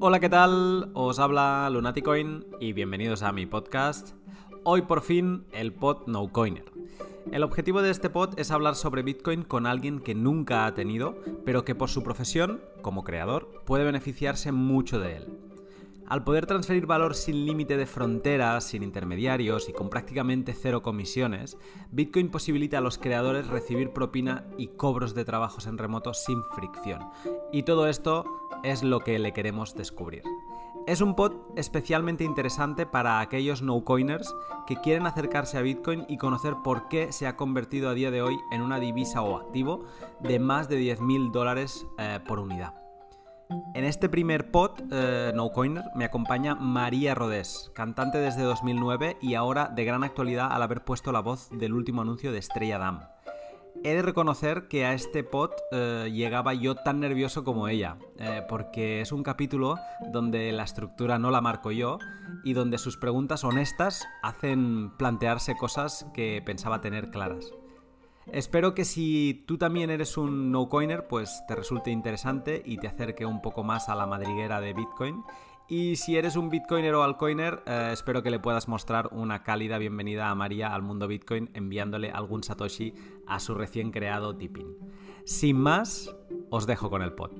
Hola, ¿qué tal? Os habla Lunaticoin y bienvenidos a mi podcast. Hoy por fin el pod No Coiner. El objetivo de este pod es hablar sobre Bitcoin con alguien que nunca ha tenido, pero que por su profesión, como creador, puede beneficiarse mucho de él. Al poder transferir valor sin límite de fronteras, sin intermediarios y con prácticamente cero comisiones, Bitcoin posibilita a los creadores recibir propina y cobros de trabajos en remoto sin fricción. Y todo esto es lo que le queremos descubrir. Es un pod especialmente interesante para aquellos no-coiners que quieren acercarse a Bitcoin y conocer por qué se ha convertido a día de hoy en una divisa o activo de más de 10.000 dólares eh, por unidad. En este primer pod, eh, No Coiner, me acompaña María Rodés, cantante desde 2009 y ahora de gran actualidad al haber puesto la voz del último anuncio de Estrella Damm. He de reconocer que a este pod eh, llegaba yo tan nervioso como ella, eh, porque es un capítulo donde la estructura no la marco yo y donde sus preguntas honestas hacen plantearse cosas que pensaba tener claras. Espero que si tú también eres un no-coiner, pues te resulte interesante y te acerque un poco más a la madriguera de Bitcoin. Y si eres un bitcoiner o altcoiner, eh, espero que le puedas mostrar una cálida bienvenida a María al mundo Bitcoin enviándole algún Satoshi a su recién creado tipping. Sin más, os dejo con el pod.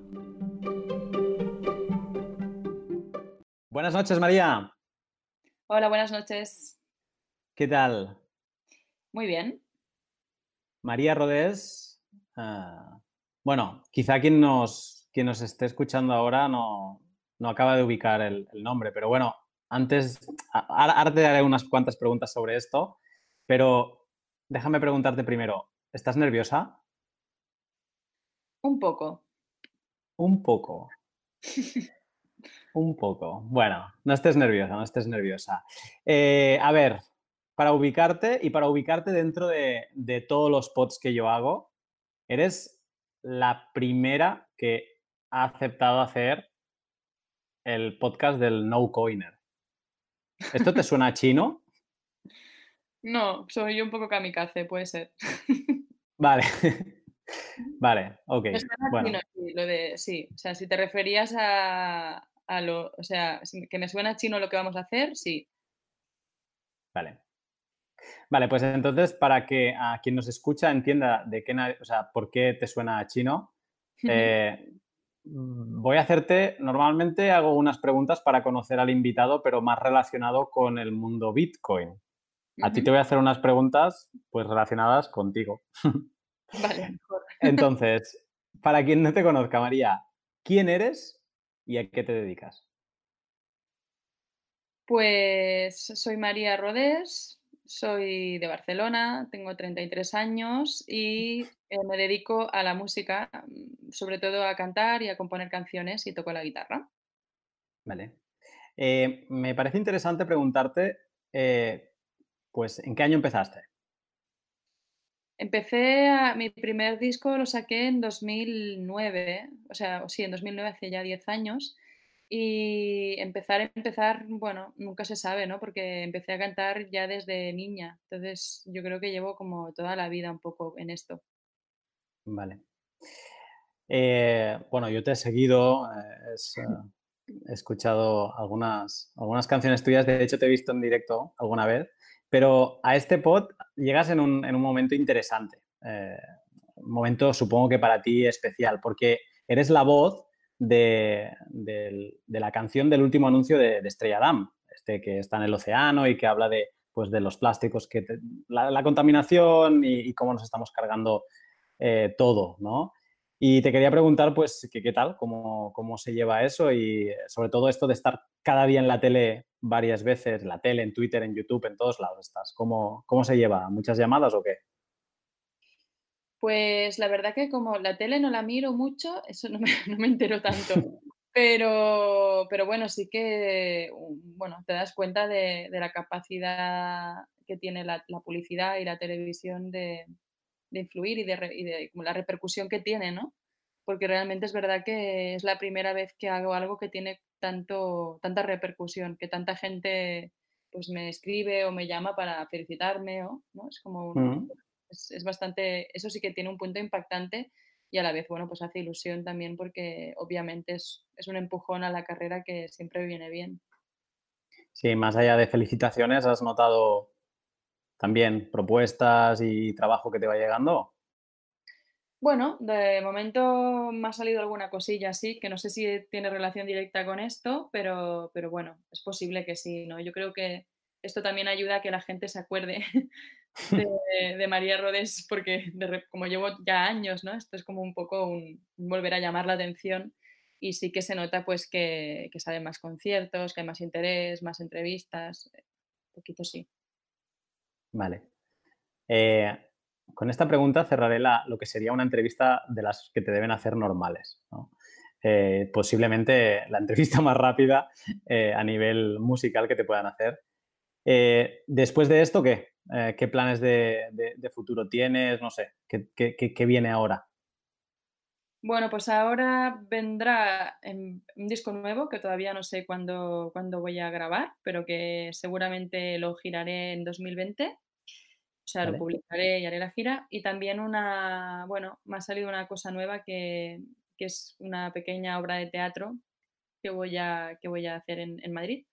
Buenas noches, María. Hola, buenas noches. ¿Qué tal? Muy bien. María Rodés, ah, bueno, quizá quien nos, quien nos esté escuchando ahora no, no acaba de ubicar el, nombre, pero bueno, antes, ahora te haré unas cuantas preguntas sobre esto, pero déjame preguntarte primero, ¿estás nerviosa? Un poco. Un poco. Un poco. Bueno, no estés nerviosa, no estés nerviosa. Eh, a ver, para ubicarte y para ubicarte dentro de, todos los pods que yo hago, eres la primera que ha aceptado hacer el podcast del No Coiner. ¿Esto te suena chino? No, soy yo un poco kamikaze, puede ser. Vale. vale, ok. bueno. sí, lo de, sí, o sea, si te referías a, a lo, o sea, que me suena chino lo que vamos a hacer, sí. Vale. Vale, pues entonces, para que a quien nos escucha entienda de qué, o sea, por qué te suena chino, eh, voy a hacerte, normalmente hago unas preguntas para conocer al invitado, pero más relacionado con el mundo Bitcoin. A ti te voy a hacer unas preguntas, pues, relacionadas contigo. Vale, mejor. Entonces, para quien no te conozca, María, ¿quién eres y a qué te dedicas? Pues soy María Rodés, soy de Barcelona, tengo 33 años y eh, me dedico a la música, mm, sobre todo a cantar y a componer canciones y toco la guitarra. Vale. Eh, me parece interesante preguntarte, eh, pues, ¿en qué año empezaste? Empecé a, mi primer disco lo saqué en 2009, o sea, sí, en 2009, hace ya 10 años. Y empezar, empezar, bueno, nunca se sabe, ¿no? Porque empecé a cantar ya desde niña. Entonces, yo creo que llevo como toda la vida un poco en esto. Vale. Eh, bueno, yo te he seguido, eh, eh, he escuchado algunas, algunas canciones tuyas, de hecho te he visto en directo alguna vez, pero a este pod llegas en un, en un momento interesante, un momento supongo que para ti especial, porque eres la voz de, la canción del último anuncio de, Estrella Damm, este que está en el océano y que habla de, pues, de los plásticos, que la, contaminación y, cómo nos estamos cargando eh, todo, ¿no? Y te quería preguntar, pues, ¿qué, qué tal? ¿Cómo, ¿Cómo se lleva eso? Y sobre todo esto de estar cada día en la tele varias veces, la tele, en Twitter, en YouTube, en todos lados estás. ¿Cómo, cómo se lleva? ¿Muchas llamadas o qué? Pues la verdad que como la tele no la miro mucho, eso no me, no entero tanto. Pero, pero bueno, sí que bueno, te das cuenta de, la capacidad que tiene la, publicidad y la televisión de, influir y de, la repercusión que tiene, ¿no? Porque realmente es verdad que es la primera vez que hago algo que tiene tanto, tanta repercusión, que tanta gente pues me escribe o me llama para felicitarme, ¿no? Es como un, es, bastante, eso sí que tiene un punto impactante y a la vez, bueno, pues hace ilusión también porque obviamente es, es un empujón a la carrera que siempre viene bien. Sí, más allá de felicitaciones, ¿has notado también propuestas y trabajo que te va llegando? Bueno, de momento me ha salido alguna cosilla así, que no sé si tiene relación directa con esto, pero, pero bueno, es posible que sí, ¿no? Yo creo que esto también ayuda a que la gente se acuerde de, María Rodés, porque como llevo ya años, ¿no? Esto es como un poco un, volver a llamar la atención y sí que se nota pues que, que salen más conciertos, que hay más interés, más entrevistas, un poquito sí. Vale. Eh, con esta pregunta cerraré lo que sería una entrevista de las que te deben hacer normales. Eh, posiblemente la entrevista más rápida eh, a nivel musical que te puedan hacer. Eh, después de esto, ¿qué? ¿Qué planes de, futuro tienes? No sé, ¿qué, viene ahora? Bueno, pues ahora vendrá un disco nuevo que todavía no sé cuándo, cuándo voy a grabar, pero que seguramente lo giraré en 2020 o sea, lo publicaré y haré la gira. Y también una, bueno, me ha salido una cosa nueva que, es una pequeña obra de teatro que voy a, que voy a hacer en, Madrid.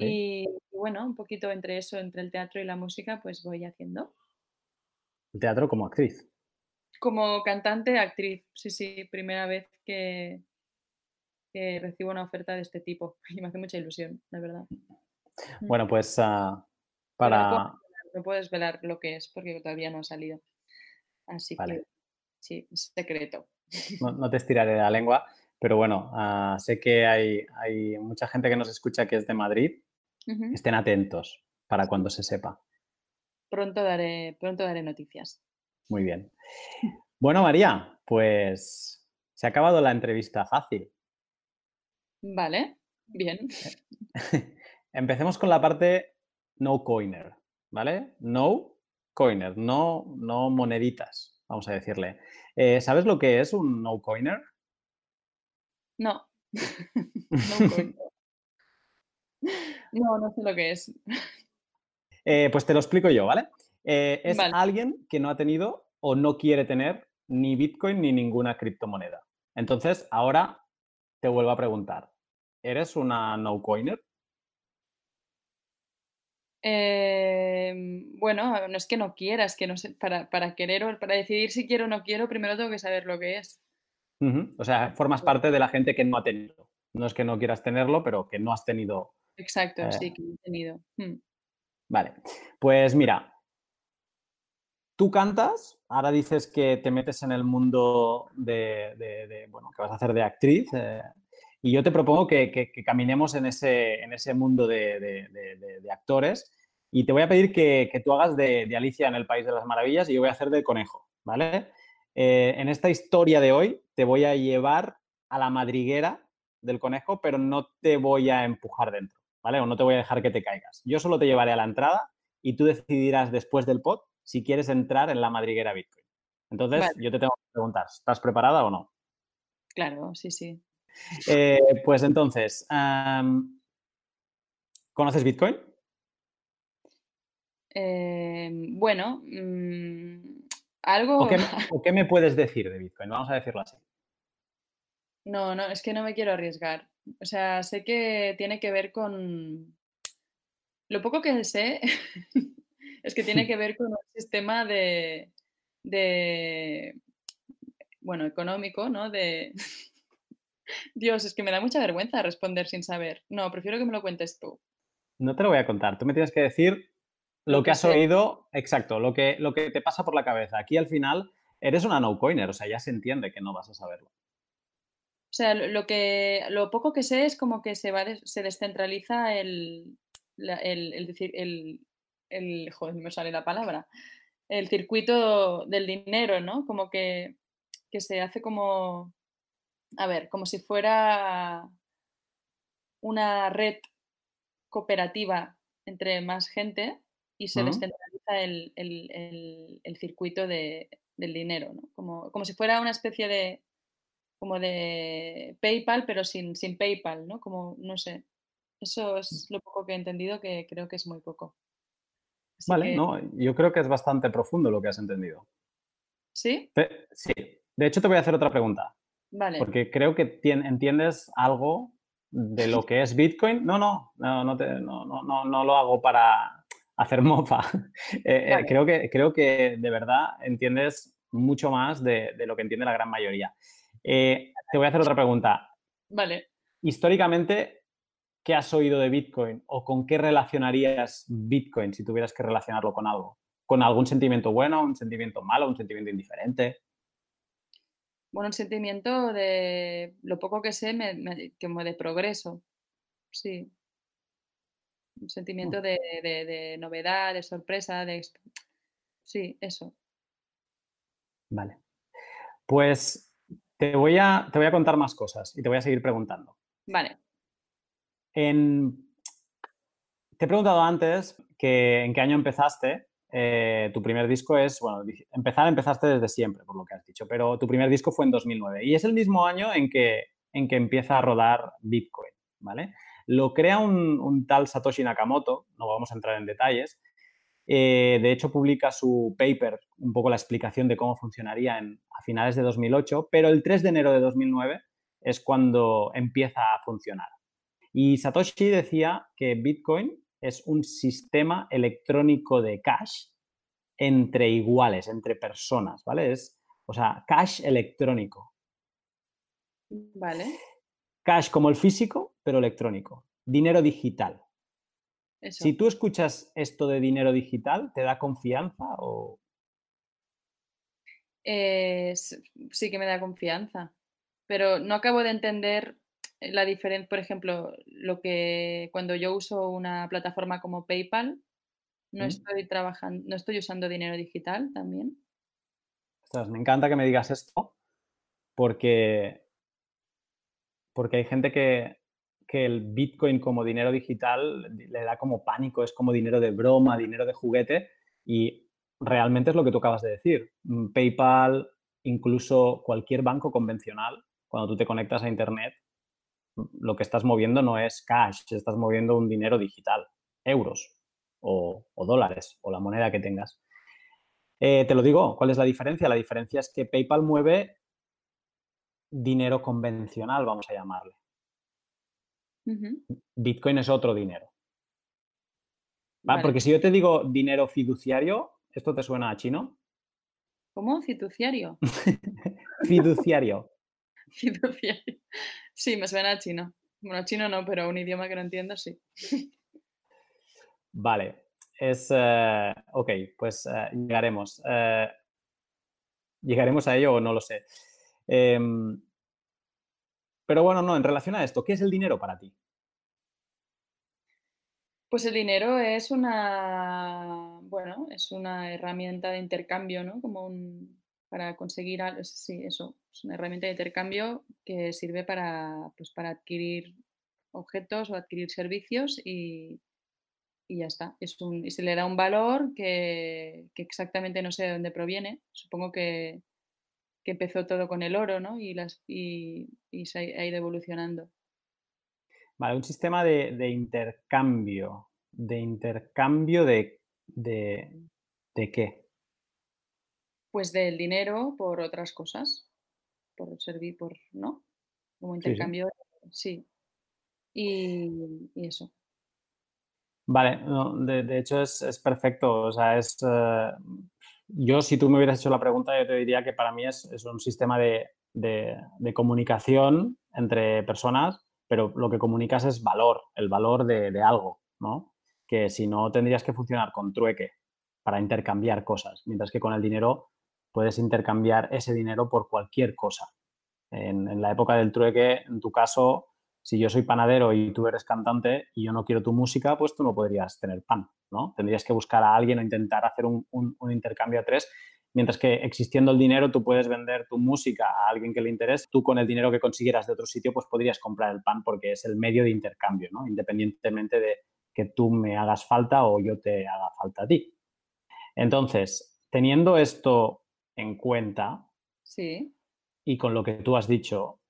Y, bueno, un poquito entre eso, entre el teatro y la música, pues voy haciendo. ¿El teatro como actriz? Como cantante, actriz, sí, sí, primera vez que, que recibo una oferta de este tipo y me hace mucha ilusión, la verdad. Bueno, pues ah, para no puedes velar lo que es porque todavía no ha salido. Así que sí, es secreto. No, te estiraré la lengua, pero bueno, ah, sé que hay, hay, mucha gente que nos escucha que es de Madrid. Estén atentos para cuando se sepa. Pronto daré, pronto daré noticias. Muy bien. Bueno, María, pues se ha acabado la entrevista fácil. Vale, bien. Empecemos con la parte no coiner. ¿vale? No coiner, no, no moneditas, vamos a decirle. Eh, ¿Sabes lo que es un no coiner? No. no, no, no sé lo que es. Eh, pues te lo explico yo, ¿vale? Eh, es alguien que no ha tenido o no quiere tener ni Bitcoin ni ninguna criptomoneda. Entonces, ahora te vuelvo a preguntar, ¿eres una no coiner? Em, bueno, no es que no quieras, que no sé, para, para querer o para decidir si quiero o no quiero, primero tengo que saber lo que es. O sea, formas parte de la gente que no ha tenido. No es que no quieras tenerlo, pero que no has tenido. Exacto, eh, sí, que no he tenido. Hmm. Vale, pues mira, tú cantas, ahora dices que te metes en el mundo de, bueno, que vas a hacer de actriz. Eh, y yo te propongo que, caminemos en ese, en ese mundo de, actores y te voy a pedir que, tú hagas de, Alicia en el País de las Maravillas y yo voy a hacer de conejo, ¿vale? Eh, en esta historia de hoy te voy a llevar a la madriguera del conejo, pero no te voy a empujar dentro, ¿vale? O no te voy a dejar que te caigas. Yo solo te llevaré a la entrada y tú decidirás después del pod si quieres entrar en la madriguera Bitcoin. Entonces, yo te tengo que preguntar, ¿estás preparada o no? Claro, sí, sí. Eh, pues entonces, ¿conoces Bitcoin? Em, bueno, mm, algo... ¿O qué, me puedes decir de Bitcoin? Vamos a decirlo así. No, no, es que no me quiero arriesgar. O sea, sé que tiene que ver con... Lo poco que sé es que tiene que ver con un sistema de, de bueno, económico, ¿no? De, Dios, es que me da mucha vergüenza responder sin saber. No, prefiero que me lo cuentes tú. No te lo voy a contar. Tú me tienes que decir lo, que, has oído, exacto, lo que, lo que te pasa por la cabeza. Aquí al final eres una no-coiner, o sea, ya se entiende que no vas a saberlo. O sea, lo, que, lo poco que sé es como que se, va se descentraliza el, el, decir, el, el, joder, me sale la palabra, el circuito del dinero, ¿no? Como que, que se hace como a ver, como si fuera una red cooperativa entre más gente y se descentraliza el, circuito del dinero, ¿no? Como, como, si fuera una especie de como de PayPal, pero sin, sin PayPal, ¿no? Como, no sé. Eso es lo poco que he entendido, que creo que es muy poco. vale, no, yo creo que es bastante profundo lo que has entendido. ¿Sí? Sí, De hecho, te voy a hacer otra pregunta. Vale. Porque creo que entiendes algo de lo que es Bitcoin. No, no, no, no, no, no, lo hago para hacer mofa. Eh, eh, creo, que, creo que de verdad entiendes mucho más de, lo que entiende la gran mayoría. Eh, te voy a hacer otra pregunta. Vale. Históricamente, ¿qué has oído de Bitcoin o con qué relacionarías Bitcoin si tuvieras que relacionarlo con algo? ¿Con algún sentimiento bueno, un sentimiento malo, un sentimiento indiferente? Bueno, un sentimiento de lo poco que sé, como de progreso. Sí. Un sentimiento mm. de, novedad, de sorpresa, de... Sí, eso. Vale. Pues te voy, a, te voy a contar más cosas y te voy a seguir preguntando. Vale. En... Te he preguntado antes que en qué año empezaste eh, tu primer disco es, bueno, empezar empezaste desde siempre, por lo que has dicho, pero tu primer disco fue en 2009 y es el mismo año en que, en que empieza a rodar Bitcoin, ¿vale? Lo crea un, tal Satoshi Nakamoto, no vamos a entrar en detalles, eh, de hecho publica su paper, un poco la explicación de cómo funcionaría en, a finales de 2008, pero el 3 de enero de 2009 es cuando empieza a funcionar. Y Satoshi decía que Bitcoin es un sistema electrónico de cash entre iguales, entre personas, ¿vale? Es, o sea, cash electrónico. Vale. Cash como el físico, pero electrónico. Dinero digital. Si tú escuchas esto de dinero digital, ¿te da confianza o...? sí que me da confianza, pero no acabo de entender la diferencia, por ejemplo, lo que cuando yo uso una plataforma como PayPal, no estoy trabajando, no estoy usando dinero digital también. me encanta que me digas esto porque, porque hay gente que, que el Bitcoin como dinero digital le da como pánico, es como dinero de broma, dinero de juguete y realmente es lo que tú acabas de decir. Mm, PayPal, incluso cualquier banco convencional, cuando tú te conectas a Internet, lo que estás moviendo no es cash, estás moviendo un dinero digital, euros o, dólares o la moneda que tengas. Eh, te lo digo, ¿cuál es la diferencia? La diferencia es que PayPal mueve dinero convencional, vamos a llamarle. Bitcoin es otro dinero. Porque si yo te digo dinero fiduciario, ¿esto te suena a chino? ¿Cómo? ¿Fiduciario? fiduciario. Fiduciario. Sí, me suena a chino. Bueno, chino no, pero un idioma que no entiendo, sí. Vale. Es. Eh, ok, pues eh, llegaremos. Eh, ¿Llegaremos a ello o no lo sé? Em, pero bueno, no, en relación a esto, ¿qué es el dinero para ti? Pues el dinero es una, bueno, es una herramienta de intercambio, ¿no? Como un, para conseguir, sí, eso, es una herramienta de intercambio que sirve para, pues, para adquirir objetos o adquirir servicios y, ya está. Es un, y se le da un valor que, exactamente no sé de dónde proviene. Supongo que, empezó todo con el oro, ¿no? Y, las, y, se ha, ido evolucionando. Vale, un sistema de, intercambio. ¿De intercambio de, de qué? Pues del dinero por otras cosas, por servir, por, ¿no? Como intercambio, sí. Y, eso. Vale, de, hecho es, perfecto. O sea, es. Eh, yo, si tú me hubieras hecho la pregunta, yo te diría que para mí es, un sistema de, comunicación entre personas, pero lo que comunicas es valor, el valor de, de algo, ¿no? Que si no tendrías que funcionar con trueque para intercambiar cosas, mientras que con el dinero puedes intercambiar ese dinero por cualquier cosa. En, la época del trueque, en tu caso, si yo soy panadero y tú eres cantante y yo no quiero tu música, pues tú no podrías tener pan, ¿no? Tendrías que buscar a alguien o intentar hacer un, intercambio a tres, mientras que existiendo el dinero tú puedes vender tu música a alguien que le interese, tú con el dinero que consiguieras de otro sitio pues podrías comprar el pan porque es el medio de intercambio, ¿no? Independientemente de que tú me hagas falta o yo te haga falta a ti. Entonces, teniendo esto en cuenta. Sí. Y con lo que tú has dicho,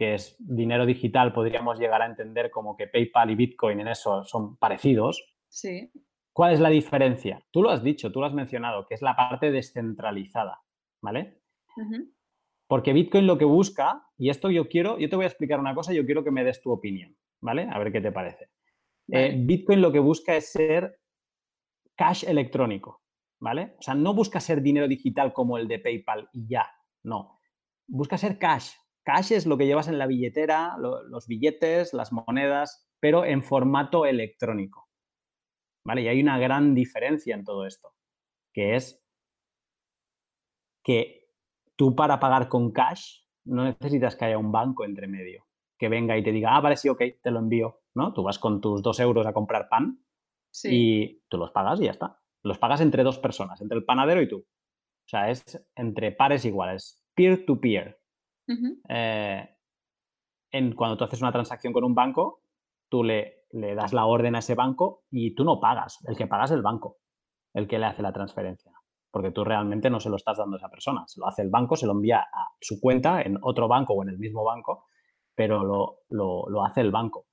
que es dinero digital, podríamos llegar a entender como que PayPal y Bitcoin en eso son parecidos. Sí. ¿Cuál es la diferencia? Tú lo has dicho, tú lo has mencionado, que es la parte descentralizada, ¿vale? Porque Bitcoin lo que busca, y esto yo quiero, yo te voy a explicar una cosa, yo quiero que me des tu opinión, ¿vale? A ver qué te parece. Eh, Bitcoin lo que busca es ser cash electrónico, ¿vale? O sea, no busca ser dinero digital como el de PayPal y ya, no. Busca ser cash. Cash es lo que llevas en la billetera, los billetes, las monedas, pero en formato electrónico, ¿vale? Y hay una gran diferencia en todo esto, que es que tú para pagar con cash no necesitas que haya un banco entre medio que venga y te diga, ah, vale, sí, ok, te lo envío, ¿no? Tú vas con tus dos euros a comprar pan y tú los pagas y ya está. Los pagas entre dos personas, entre el panadero y tú. O sea, es entre pares iguales, peer-to-peer. Eh, en, cuando tú haces una transacción con un banco, tú le, le das la orden a ese banco y tú no pagas. El que pagas es el banco, el que le hace la transferencia porque tú realmente no se lo estás dando a esa persona. Se lo hace el banco, se lo envía a su cuenta en otro banco o en el mismo banco, pero lo, hace el banco.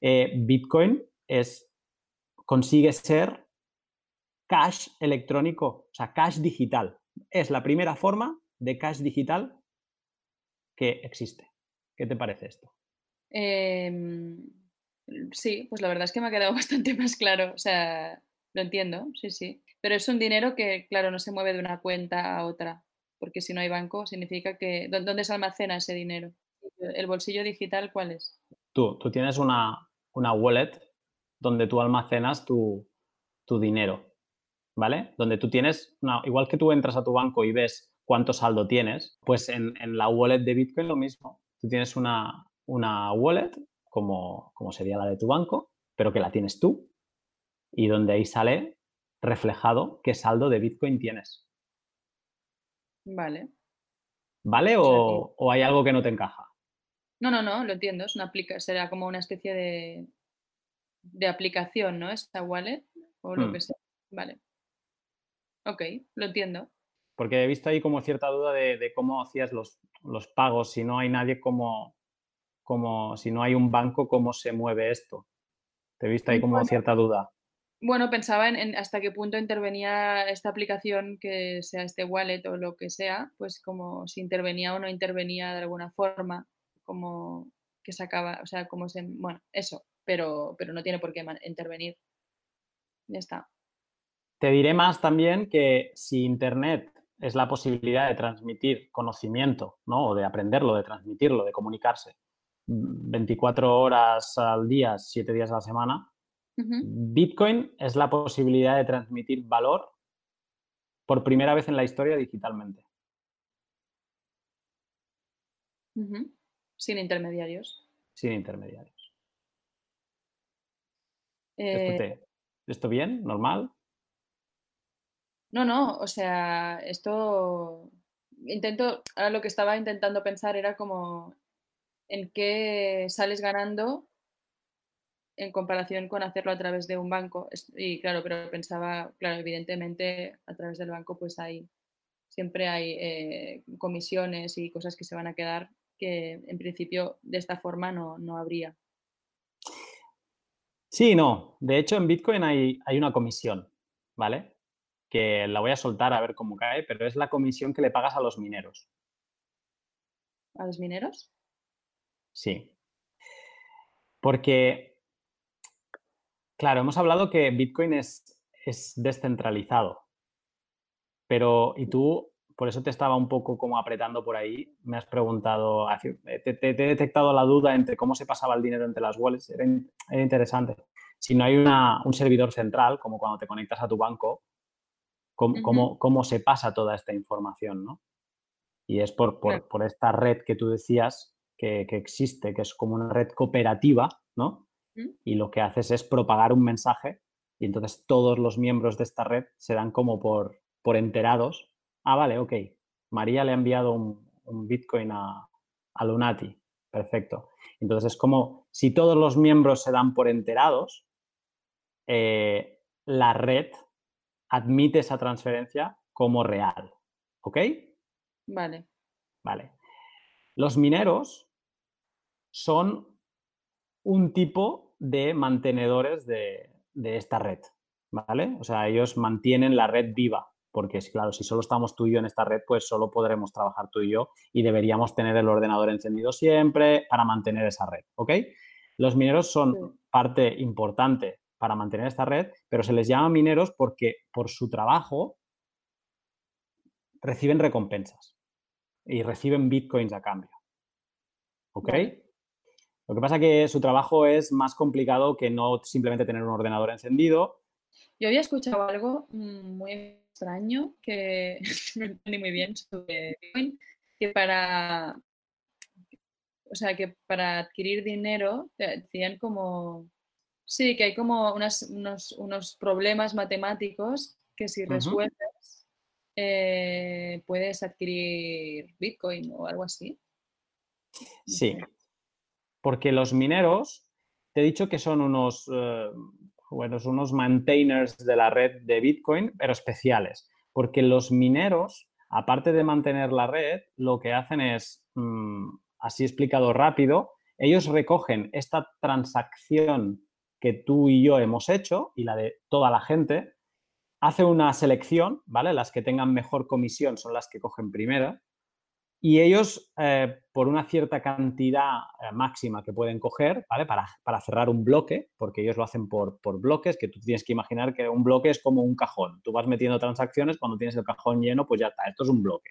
Eh, Bitcoin es, consigue ser cash electrónico, o sea, cash digital. Es la primera forma de cash digital que existe. ¿Qué te parece esto? Em, sí, pues la verdad es que me ha quedado bastante más claro. O sea, lo entiendo, sí, sí. Pero es un dinero que, claro, no se mueve de una cuenta a otra, porque si no hay banco, significa que... ¿Dónde se almacena ese dinero? ¿El bolsillo digital cuál es? Tú, tú tienes una, una wallet donde tú almacenas tu, tu dinero, ¿vale? Donde tú tienes, igual que tú entras a tu banco y ves cuánto saldo tienes, pues en, en la wallet de Bitcoin lo mismo. Tú tienes una, una wallet como, como sería la de tu banco, pero que la tienes tú y donde ahí sale reflejado qué saldo de Bitcoin tienes. Vale. ¿Vale? ¿O, hay algo que no te encaja? No, no, no, lo entiendo. Es una aplica será como una especie de, de aplicación, ¿no? Esta wallet o lo hmm. que sea. Vale. Ok, lo entiendo. Porque he visto ahí como cierta duda de, cómo hacías los, los, pagos. Si no hay nadie como, como, si no hay un banco, ¿cómo se mueve esto? Te he visto ahí como cierta duda. Bueno, pensaba en, hasta qué punto intervenía esta aplicación, que sea este wallet o lo que sea, pues como si intervenía o no intervenía de alguna forma, como que sacaba, o sea, como se, bueno, eso, pero, pero no tiene por qué intervenir. Ya está. Te diré más también que si Internet es la posibilidad de transmitir conocimiento, ¿no? O de aprenderlo, de transmitirlo, de comunicarse 24 horas al día, 7 días a la semana, Bitcoin es la posibilidad de transmitir valor por primera vez en la historia digitalmente. Sin intermediarios. Sin intermediarios. ¿Esto, eh ¿Esto bien? ¿Normal? No, no, o sea, esto intento, ahora lo que estaba intentando pensar era como en qué sales ganando en comparación con hacerlo a través de un banco. Y claro, pero pensaba, claro, evidentemente a través del banco pues hay, siempre hay eh, comisiones y cosas que se van a quedar que en principio de esta forma no, no habría. Sí, no. De hecho, en Bitcoin hay, hay una comisión, ¿vale? Que la voy a soltar a ver cómo cae, pero es la comisión que le pagas a los mineros. ¿A los mineros? Sí. Porque Claro, hemos hablado que Bitcoin es, es descentralizado, pero y tú, por eso te estaba un poco como apretando por ahí, me has preguntado, te, he detectado la duda entre cómo se pasaba el dinero entre las wallets, era, interesante. Si no hay un servidor central, como cuando te conectas a tu banco, ¿cómo, cómo, se pasa toda esta información? ¿no? Y es por, por, esta red que tú decías que, que existe, que es como una red cooperativa, ¿no? y lo que haces es propagar un mensaje y entonces todos los miembros de esta red se dan como por, por enterados. Ah, vale, ok. María le ha enviado un, Bitcoin a, a, Lunati. Perfecto. Entonces es como si todos los miembros se dan por enterados, eh, la red admite esa transferencia como real. ¿Ok? Vale. Vale. Los mineros son un tipo de mantenedores de, esta red, ¿vale? O sea, ellos mantienen la red viva. porque claro, si solo estamos tú y yo en esta red, pues solo podremos trabajar tú y yo y deberíamos tener el ordenador encendido siempre para mantener esa red, ¿ok? Los mineros son parte importante para mantener esta red, pero se les llama mineros porque por su trabajo reciben recompensas y reciben bitcoins a cambio. ¿Ok? Lo que pasa es que su trabajo es más complicado que no simplemente tener un ordenador encendido. Yo había escuchado algo mm, muy extraño que no entendí muy bien sobre Bitcoin, que para, o sea, que para adquirir dinero decían como, sí, que hay como unos, unos, problemas matemáticos que si resuelves eh, puedes adquirir Bitcoin o algo así. Sí, porque los mineros, te he dicho que son unos, eh, unos maintainers de la red de Bitcoin, pero especiales, porque los mineros, aparte de mantener la red, lo que hacen es, mm, así explicado rápido, ellos recogen esta transacción que tú y yo hemos hecho y la de toda la gente, hace una selección, ¿vale? Las que tengan mejor comisión son las que cogen primero y ellos, eh, por una cierta cantidad eh, máxima que pueden coger, ¿vale? Para, cerrar un bloque, porque ellos lo hacen por, bloques, que tú tienes que imaginar que un bloque es como un cajón. Tú vas metiendo transacciones, cuando tienes el cajón lleno, pues ya está, esto es un bloque.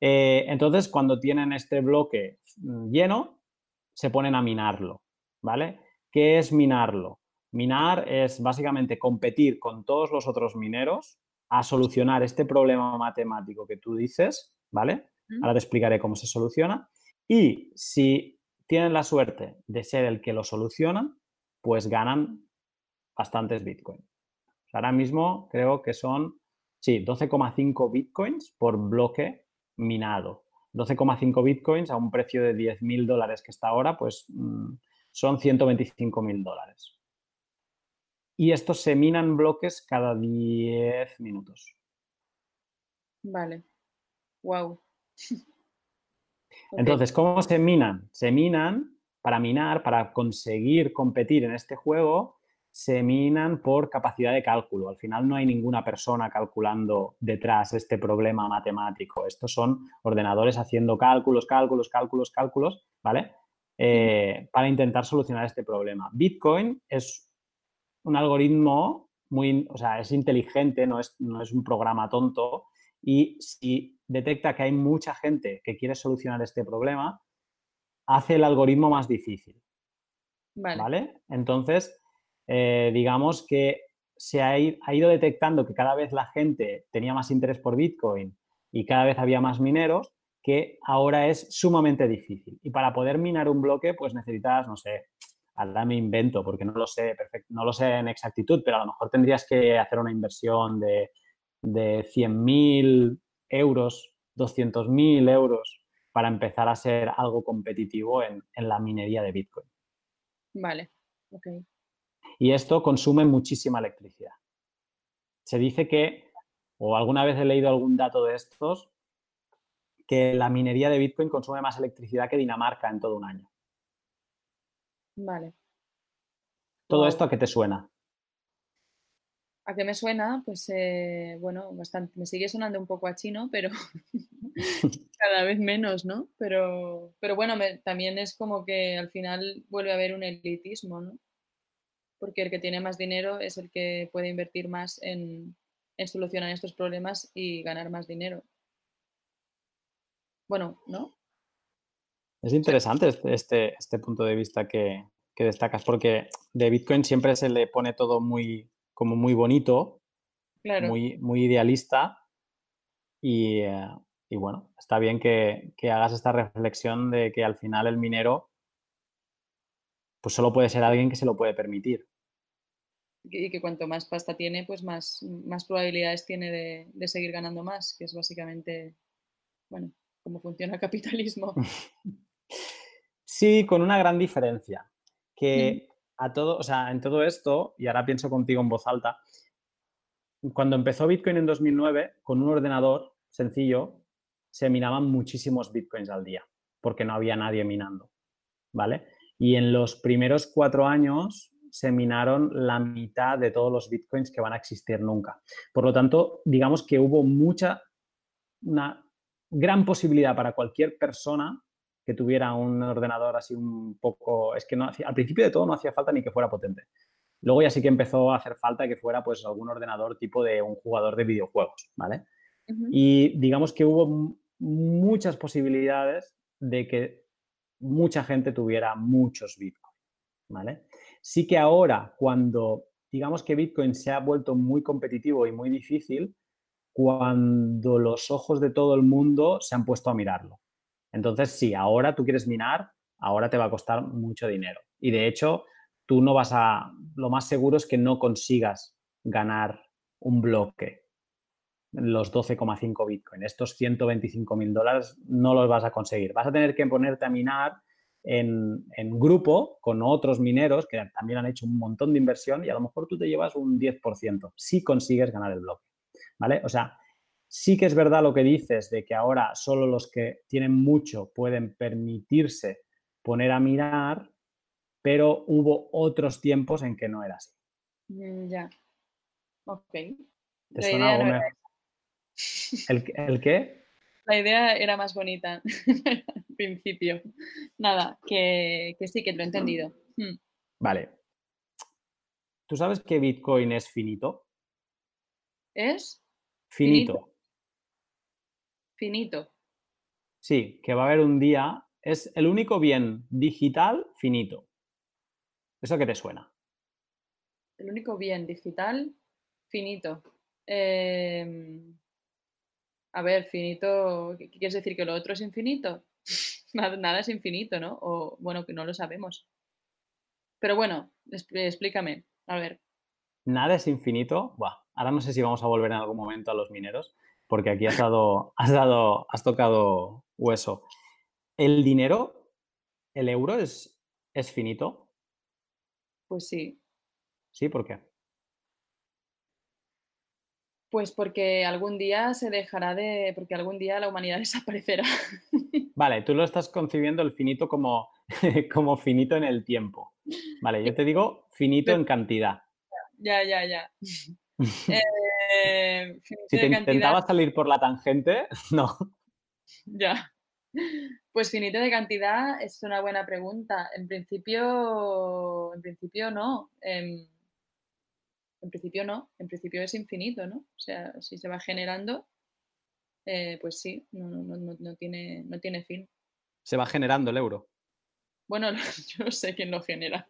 Eh, entonces, cuando tienen este bloque mm, lleno, se ponen a minarlo, ¿vale? ¿Qué es minarlo? Minar es básicamente competir con todos los otros mineros a solucionar este problema matemático que tú dices, ¿vale? Ahora te explicaré cómo se soluciona. Y si tienen la suerte de ser el que lo soluciona, pues ganan bastantes bitcoins. Ahora mismo creo que son, sí, 12,5 bitcoins por bloque minado. 12,5 bitcoins a un precio de 10.000 dólares que está ahora, pues mm, son 125.000 dólares. Y estos se minan bloques cada 10 minutos. Vale. Wow. Entonces, ¿cómo se minan? Se minan para minar, para conseguir competir en este juego, se minan por capacidad de cálculo. Al final no hay ninguna persona calculando detrás este problema matemático. Estos son ordenadores haciendo cálculos, cálculos, cálculos, cálculos, ¿vale? Eh, para intentar solucionar este problema. Bitcoin es un algoritmo muy, o sea, es inteligente, no es, no es un programa tonto y si detecta que hay mucha gente que quiere solucionar este problema, hace el algoritmo más difícil. Vale. Entonces, eh, digamos que se ha, ido detectando que cada vez la gente tenía más interés por Bitcoin y cada vez había más mineros, que ahora es sumamente difícil. Y para poder minar un bloque, pues necesitas, no sé, ahora me invento, porque no lo sé no lo sé en exactitud, pero a lo mejor tendrías que hacer una inversión de, de 100.000 euros, 200.000 euros para empezar a ser algo competitivo en, la minería de Bitcoin. Vale, ok. Y esto consume muchísima electricidad. Se dice que, o alguna vez he leído algún dato de estos, que la minería de Bitcoin consume más electricidad que Dinamarca en todo un año. Vale. ¿Todo esto a qué te suena? ¿A qué me suena? Pues eh, bueno, bastante, me sigue sonando un poco a chino, pero cada vez menos, ¿no? Pero, pero bueno, también es como que al final vuelve a haber un elitismo, ¿no? Porque el que tiene más dinero es el que puede invertir más en, solucionar estos problemas y ganar más dinero. Bueno, ¿no? Es interesante este, este, este, punto de vista que, que destacas, porque de Bitcoin siempre se le pone todo muy como muy bonito, muy, muy idealista eh, y, bueno, está bien que, hagas esta reflexión de que al final el minero pues solo puede ser alguien que se lo puede permitir. Y que cuanto más pasta tiene, pues más, más probabilidades tiene de, seguir ganando más, que es básicamente, bueno, cómo funciona el capitalismo. Sí, con una gran diferencia, que a todo, o sea, en todo esto, y ahora pienso contigo en voz alta, cuando empezó Bitcoin en 2009, con un ordenador sencillo, se minaban muchísimos Bitcoins al día, porque no había nadie minando, ¿vale? Y en los primeros cuatro años se minaron la mitad de todos los bitcoins que van a existir nunca. Por lo tanto, digamos que hubo mucha, una gran posibilidad para cualquier persona que tuviera un ordenador así un poco, es que no al principio de todo no hacía falta ni que fuera potente. Luego ya sí que empezó a hacer falta que fuera pues algún ordenador tipo de un jugador de videojuegos, ¿vale? Y digamos que hubo muchas posibilidades de que mucha gente tuviera muchos Bitcoin, ¿vale? Sí que ahora, cuando digamos que Bitcoin se ha vuelto muy competitivo y muy difícil, cuando los ojos de todo el mundo se han puesto a mirarlo. Entonces, sí, ahora tú quieres minar, ahora te va a costar mucho dinero. Y de hecho, tú no vas a, lo más seguro es que no consigas ganar un bloque, los 12,5 Bitcoin. Estos 125 mil dólares no los vas a conseguir. Vas a tener que ponerte a minar en, grupo con otros mineros que también han hecho un montón de inversión y a lo mejor tú te llevas un 10% si consigues ganar el bloque. ¿Vale? O sea, sí que es verdad lo que dices de que ahora solo los que tienen mucho pueden permitirse poner a mirar, pero hubo otros tiempos en que no era así. Mm, ya. Ok. ¿Te suena algo ¿El, qué? La idea era más bonita al principio. Nada, que, sí, que lo he entendido. Hmm. Vale. ¿Tú sabes que Bitcoin es finito? ¿Es? Finito. Finito. Sí, que va a haber un día. Es el único bien digital finito. ¿Eso qué te suena? El único bien digital finito. Em, a ver, finito, ¿qué quieres decir? ¿Que lo otro es infinito? nada, es infinito, ¿no? O bueno, que no lo sabemos. Pero bueno, explícame, a ver. Nada es infinito. Buah, ahora no sé si vamos a volver en algún momento a los mineros, porque aquí has dado, has dado, has tocado hueso. ¿El dinero, el euro, es, es finito? Pues sí. ¿Sí? ¿Por qué? Pues porque algún día se dejará de, porque algún día la humanidad desaparecerá. Vale, tú lo estás concibiendo el finito como, como finito en el tiempo. Vale, yo te digo finito en cantidad. Ya, ya, ya. Eh, si te intentabas salir por la tangente, no. Ya. Pues finito de cantidad es una buena pregunta. En principio, en principio no. Em, en principio no, en principio es infinito, ¿no? O sea, si se va generando, eh, pues sí, no, tiene, no tiene fin. Se va generando el euro. Bueno, yo no sé quién lo genera,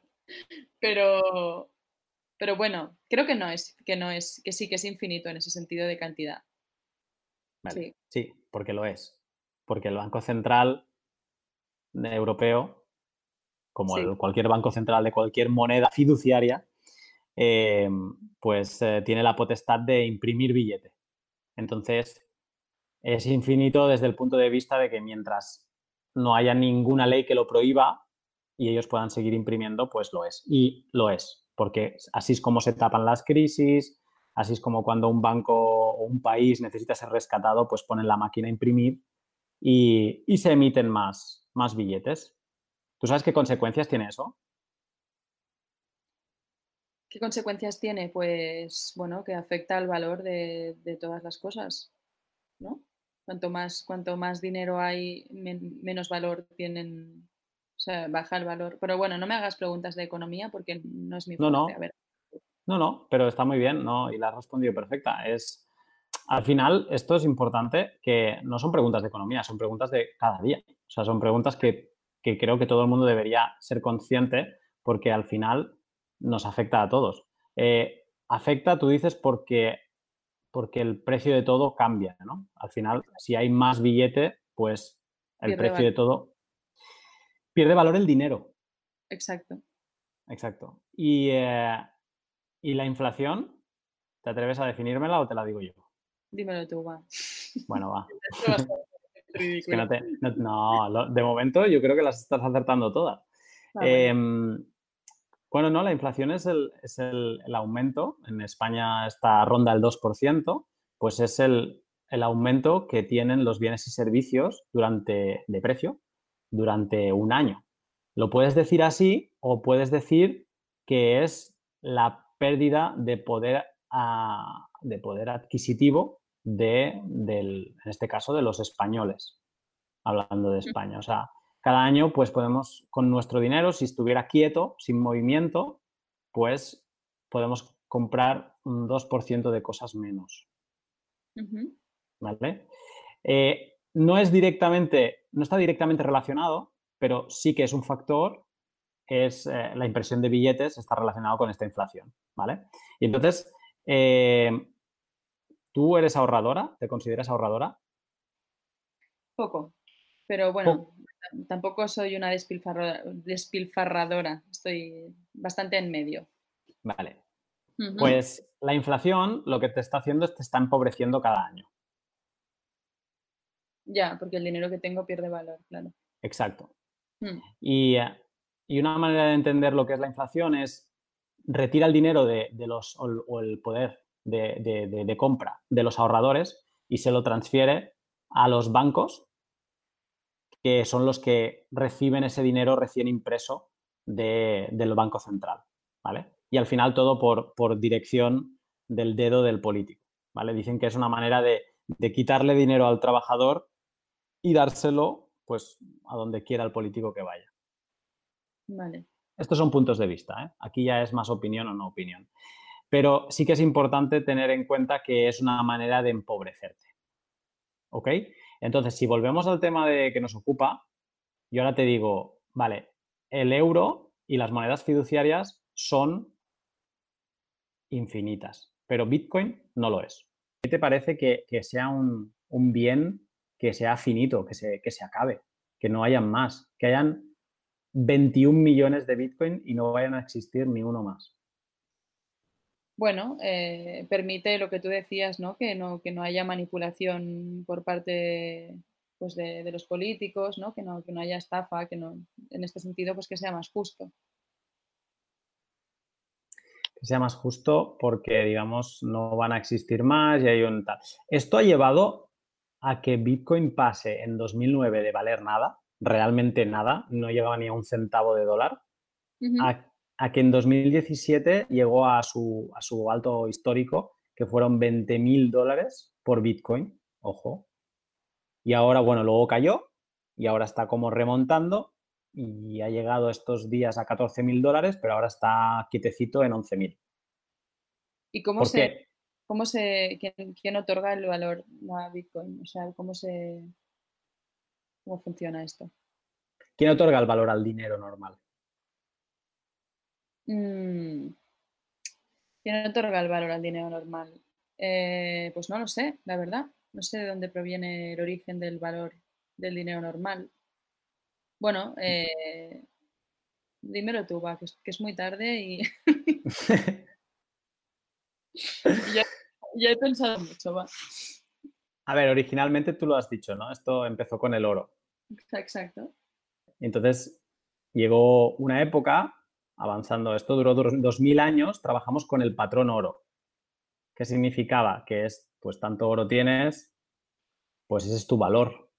pero, pero bueno, creo que no es, que no es, que sí que es infinito en ese sentido de cantidad. sí. sí, porque lo es. Porque el Banco Central Europeo, como cualquier banco central de cualquier moneda fiduciaria, eh, pues eh, tiene la potestad de imprimir billete. Entonces, es infinito desde el punto de vista de que mientras no haya ninguna ley que lo prohíba y ellos puedan seguir imprimiendo, pues lo es. Y lo es, porque así es como se tapan las crisis, así es como cuando un banco o un país necesita ser rescatado, pues ponen la máquina a imprimir y, y se emiten más, más billetes. ¿Tú sabes qué consecuencias tiene eso? ¿Qué consecuencias tiene? Pues bueno, que afecta al valor de, todas las cosas, ¿no? Cuanto más, cuanto más dinero hay, menos valor tienen, o sea, baja el valor. Pero bueno, no me hagas preguntas de economía porque no es mi fuerte. No, no. No, no, pero está muy bien, ¿no? Y la has respondido perfecta. Es, al final, esto es importante, que no son preguntas de economía, son preguntas de cada día. O sea, son preguntas que, que creo que todo el mundo debería ser consciente porque al final nos afecta a todos. Eh, afecta, tú dices, porque, porque el precio de todo cambia, ¿no? Al final, si hay más billete, pues el precio de todo pierde valor el dinero. Exacto. Exacto. Y, eh, ¿Y la inflación? ¿Te atreves a definírmela o te la digo yo? Dímelo tú, va. Bueno, va. no, de momento yo creo que las estás acertando todas. Em, bueno, no, la inflación es el, es el, aumento. En España está ronda el 2%, pues es el, aumento que tienen los bienes y servicios durante, de precio durante un año. Lo puedes decir así o puedes decir que es la pérdida de poder, de poder adquisitivo de, del, en este caso, de los españoles, hablando de España. O sea, cada año, pues podemos, con nuestro dinero, si estuviera quieto, sin movimiento, pues podemos comprar un 2% de cosas menos. ¿Vale? Eh, no es directamente, no está directamente relacionado, pero sí que es un factor, es eh, la impresión de billetes está relacionado con esta inflación, ¿vale? Y entonces, eh, ¿tú eres ahorradora? ¿Te consideras ahorradora? Poco, pero bueno, tampoco soy una despilfarradora, estoy bastante en medio. Vale. Pues la inflación lo que te está haciendo es te está empobreciendo cada año. Ya, porque el dinero que tengo pierde valor, claro. Exacto. Mm. Y, una manera de entender lo que es la inflación es retira el dinero de, los, o, el poder de, compra de los ahorradores y se lo transfiere a los bancos, que son los que reciben ese dinero recién impreso del Banco Central. ¿vale? Y al final todo por, por dirección del dedo del político. ¿vale? Dicen que es una manera de, de quitarle dinero al trabajador y dárselo pues a donde quiera el político que vaya. Vale. Estos son puntos de vista, ¿eh? aquí ya es más opinión o no opinión. Pero sí que es importante tener en cuenta que es una manera de empobrecerte. ¿Ok? Entonces, si volvemos al tema de que nos ocupa, yo ahora te digo, vale, el euro y las monedas fiduciarias son infinitas, pero Bitcoin no lo es. ¿Qué te parece que, sea un, un bien que sea finito, que se, que se acabe, que no hayan más, que hayan 21 millones de Bitcoin y no vayan a existir ni uno más. Bueno, eh, permite lo que tú decías, ¿no? Que, ¿no? que no haya manipulación por parte pues, de, los políticos, ¿no? Que, ¿no? que no haya estafa, que no, en este sentido, pues que sea más justo. Que sea más justo porque, digamos, no van a existir más y hay un tal. Esto ha llevado a que Bitcoin pase en 2009 de valer nada, realmente nada, no llegaba ni a un centavo de dólar, a, que en 2017 llegó a su, a su alto histórico, que fueron 20 mil dólares por Bitcoin, ojo. Y ahora, bueno, luego cayó y ahora está como remontando y ha llegado estos días a 14 mil dólares, pero ahora está quietecito en 11 mil. ¿Y cómo se, ¿Cómo se, quién, otorga el valor a Bitcoin? O sea, ¿cómo se, cómo funciona esto? ¿Quién otorga el valor al dinero normal? Mm, ¿Quién otorga el valor al dinero normal? Eh, pues no lo sé, la verdad. No sé de dónde proviene el origen del valor del dinero normal. Bueno, eh, dímelo tú, va, que es, muy tarde y... ya he pensado mucho, va. A ver, originalmente tú lo has dicho, ¿no? Esto empezó con el oro. Exacto. Entonces, llegó una época avanzando, esto duró dos mil años, trabajamos con el patrón oro. ¿Qué significaba? Que es, pues tanto oro tienes, pues ese es tu valor,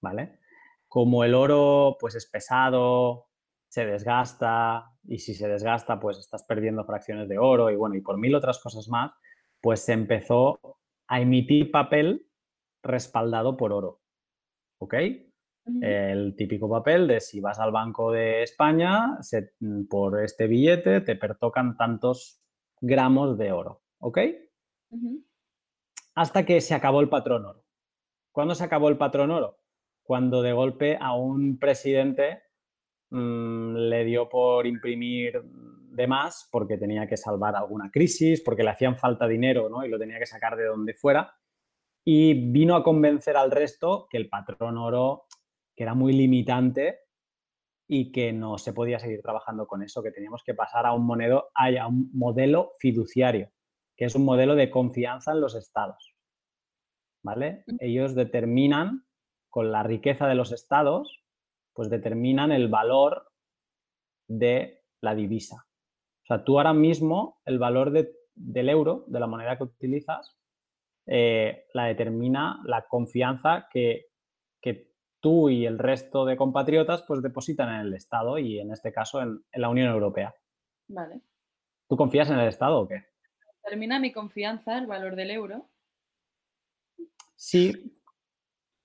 ¿vale? Como el oro, pues es pesado, se desgasta, y si se desgasta, pues estás perdiendo fracciones de oro, y bueno, y por mil otras cosas más, pues se empezó a emitir papel respaldado por oro. ¿Ok? El típico papel de si vas al Banco de España, mm, por este billete te pertocan tantos gramos de oro. ¿Ok? Hasta que se acabó el patrón oro. ¿Cuándo se acabó el patrón oro? Cuando de golpe a un presidente mm, le dio por imprimir de más porque tenía que salvar alguna crisis, porque le hacían falta dinero ¿no? y lo tenía que sacar de donde fuera. Y vino a convencer al resto que el patrón oro, que era muy limitante y que no se podía seguir trabajando con eso, que teníamos que pasar a un, monedo, a un modelo fiduciario, que es un modelo de confianza en los estados. ¿Vale? Ellos determinan, con la riqueza de los estados, pues determinan el valor de la divisa sea, tú ahora mismo el valor del euro, de la moneda que utilizas, eh, la determina la confianza que, tú y el resto de compatriotas pues depositan en el Estado y en este caso en, la Unión Europea. Vale. ¿Tú confías en el Estado o qué? ¿Termina mi confianza el valor del euro? Sí,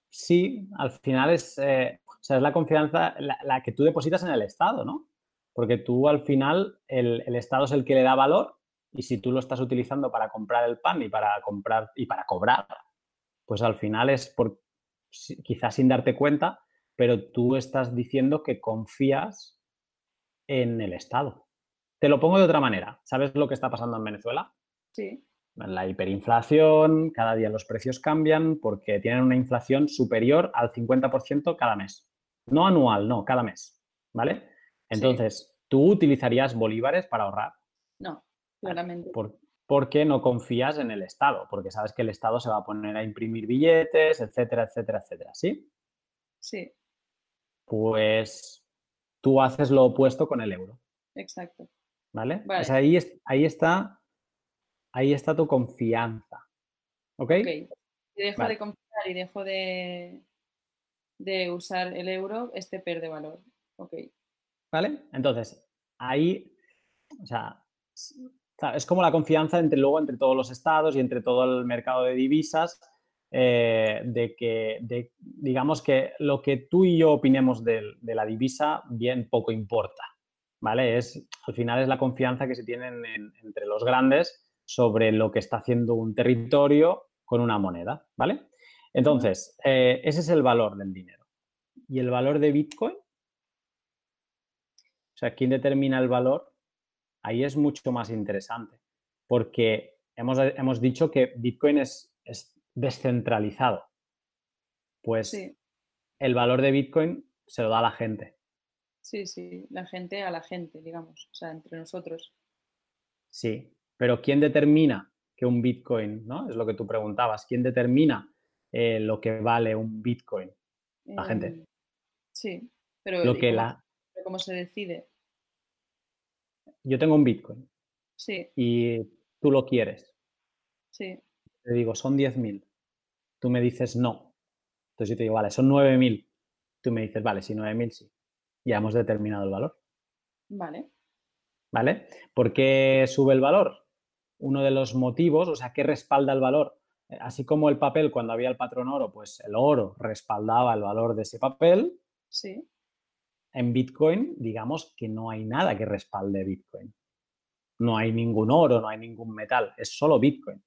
sí, al final es, eh, o sea, es la confianza la, que tú depositas en el Estado, ¿no? Porque tú al final, el, el, Estado es el que le da valor y si tú lo estás utilizando para comprar el pan y para comprar y para cobrar, pues al final es por quizás sin darte cuenta, pero tú estás diciendo que confías en el Estado. Te lo pongo de otra manera. ¿Sabes lo que está pasando en Venezuela? Sí. La hiperinflación, cada día los precios cambian porque tienen una inflación superior al 50% cada mes. No anual, no, cada mes. ¿Vale? Entonces, ¿tú utilizarías bolívares para ahorrar? No, claramente. ¿Por, qué no confías en el Estado? Porque sabes que el Estado se va a poner a imprimir billetes, etcétera, etcétera, etcétera. ¿Sí? Sí. Pues tú haces lo opuesto con el euro. Exacto. ¿Vale? ahí, ahí, está, ahí está tu confianza. ¿Ok? okay. Si dejo de confiar y dejo de, de usar el euro, este pierde valor. Ok. ¿Vale? Entonces, ahí, o sea, es como la confianza entre luego entre todos los estados y entre todo el mercado de divisas, eh, de que, digamos que lo que tú y yo opinemos de, la divisa bien poco importa, ¿vale? Es, al final es la confianza que se tienen entre los grandes sobre lo que está haciendo un territorio con una moneda, ¿vale? Entonces, eh, ese es el valor del dinero. ¿Y el valor de Bitcoin? O sea, ¿quién determina el valor? Ahí es mucho más interesante, porque hemos, hemos dicho que Bitcoin es, descentralizado. Pues el valor de Bitcoin se lo da a la gente. Sí, sí, la gente a la gente, digamos, o sea, entre nosotros. Sí, pero ¿quién determina que un Bitcoin, ¿no? Es lo que tú preguntabas, ¿quién determina eh, lo que vale un Bitcoin? La gente. Em, sí, pero lo que la... ¿cómo se decide? Yo tengo un Bitcoin. Sí. Y tú lo quieres. Sí. Te digo, son 10.000. Tú me dices no. Entonces yo te digo, vale, son 9.000. Tú me dices, vale, sí, 9.000 sí. Ya hemos determinado el valor. Vale. ¿Vale? ¿Por qué sube el valor? Uno de los motivos, o sea, ¿qué respalda el valor? Eh, así como el papel, cuando había el patrón oro, pues el oro respaldaba el valor de ese papel. Sí. En Bitcoin, digamos que no hay nada que respalde Bitcoin. No hay ningún oro, no hay ningún metal, es solo Bitcoin.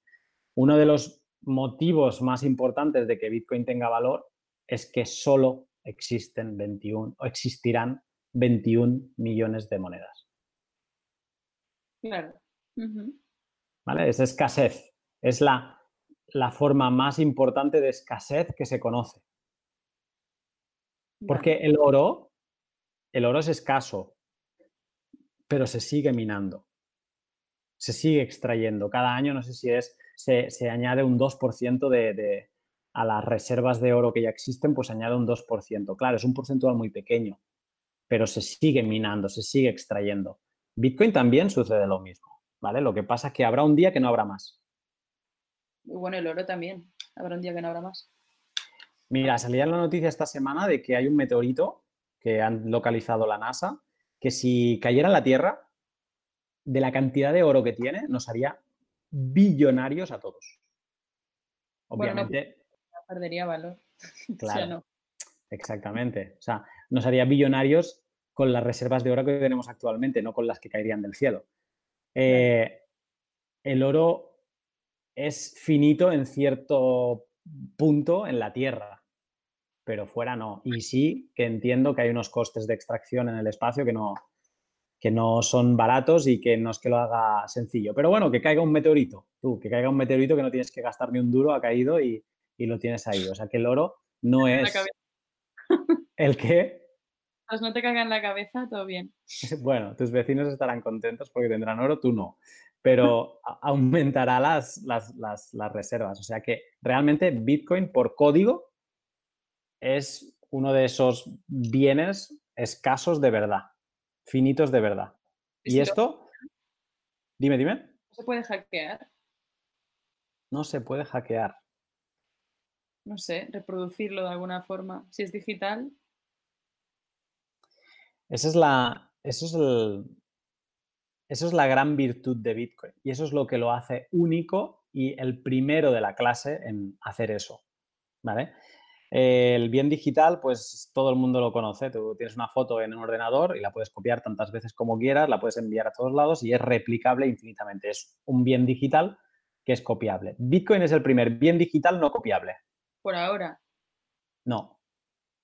Uno de los motivos más importantes de que Bitcoin tenga valor es que solo existen 21 o existirán 21 millones de monedas. Claro. ¿Vale? Es escasez. Es la, la forma más importante de escasez que se conoce. Porque el oro, el oro es escaso, pero se sigue minando. Se sigue extrayendo. Cada año, no sé si es, se, añade un 2% de, a las reservas de oro que ya existen, pues se añade un 2%. Claro, es un porcentaje muy pequeño, pero se sigue minando, se sigue extrayendo. Bitcoin también sucede lo mismo, ¿vale? Lo que pasa es que habrá un día que no habrá más. Y bueno, el oro también. Habrá un día que no habrá más. Mira, salía en la noticia esta semana de que hay un meteorito que han localizado la NASA, que si cayera en la Tierra, de la cantidad de oro que tiene, nos haría billonarios a todos. Obviamente. perdería valor. Claro. Exactamente. O sea, nos haría billonarios con las reservas de oro que tenemos actualmente, no con las que caerían del cielo. Eh, el oro es finito en cierto punto en la Tierra, pero fuera no. Y sí que entiendo que hay unos costes de extracción en el espacio que no, que no son baratos y que no es que lo haga sencillo. Pero bueno, que caiga un meteorito, tú, que caiga un meteorito que no tienes que gastar ni un duro, ha caído y, y lo tienes ahí. O sea que el oro no es... ¿El qué? Pues no te caiga en la cabeza, todo bien. Bueno, tus vecinos estarán contentos porque tendrán oro, tú no. Pero aumentará las, las, las, las reservas. O sea que realmente Bitcoin por código es uno de esos bienes escasos de verdad, finitos de verdad. Y esto, dime, dime. ¿No se puede hackear? No se puede hackear. No sé, reproducirlo de alguna forma. Si es digital, esa es la, eso es Eso es la gran virtud de Bitcoin y eso es lo que lo hace único y el primero de la clase en hacer eso. ¿Vale? El bien digital, pues todo el mundo lo conoce. Tú tienes una foto en un ordenador y la puedes copiar tantas veces como quieras, la puedes enviar a todos lados y es replicable infinitamente. Es un bien digital que es copiable. Bitcoin es el primer bien digital no copiable. Por ahora. No,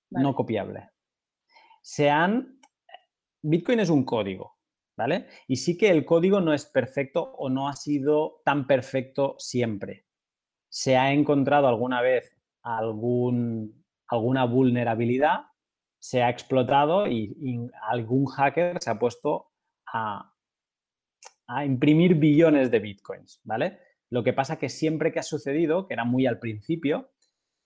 no copiable. Se han... Bitcoin es un código, ¿vale? Y sí que el código no es perfecto o no ha sido tan perfecto siempre. Se ha encontrado alguna vez alguna vulnerabilidad, se ha explotado y, algún hacker se ha puesto a, imprimir billones de bitcoins, ¿vale? Lo que pasa que siempre que ha sucedido, que era muy al principio,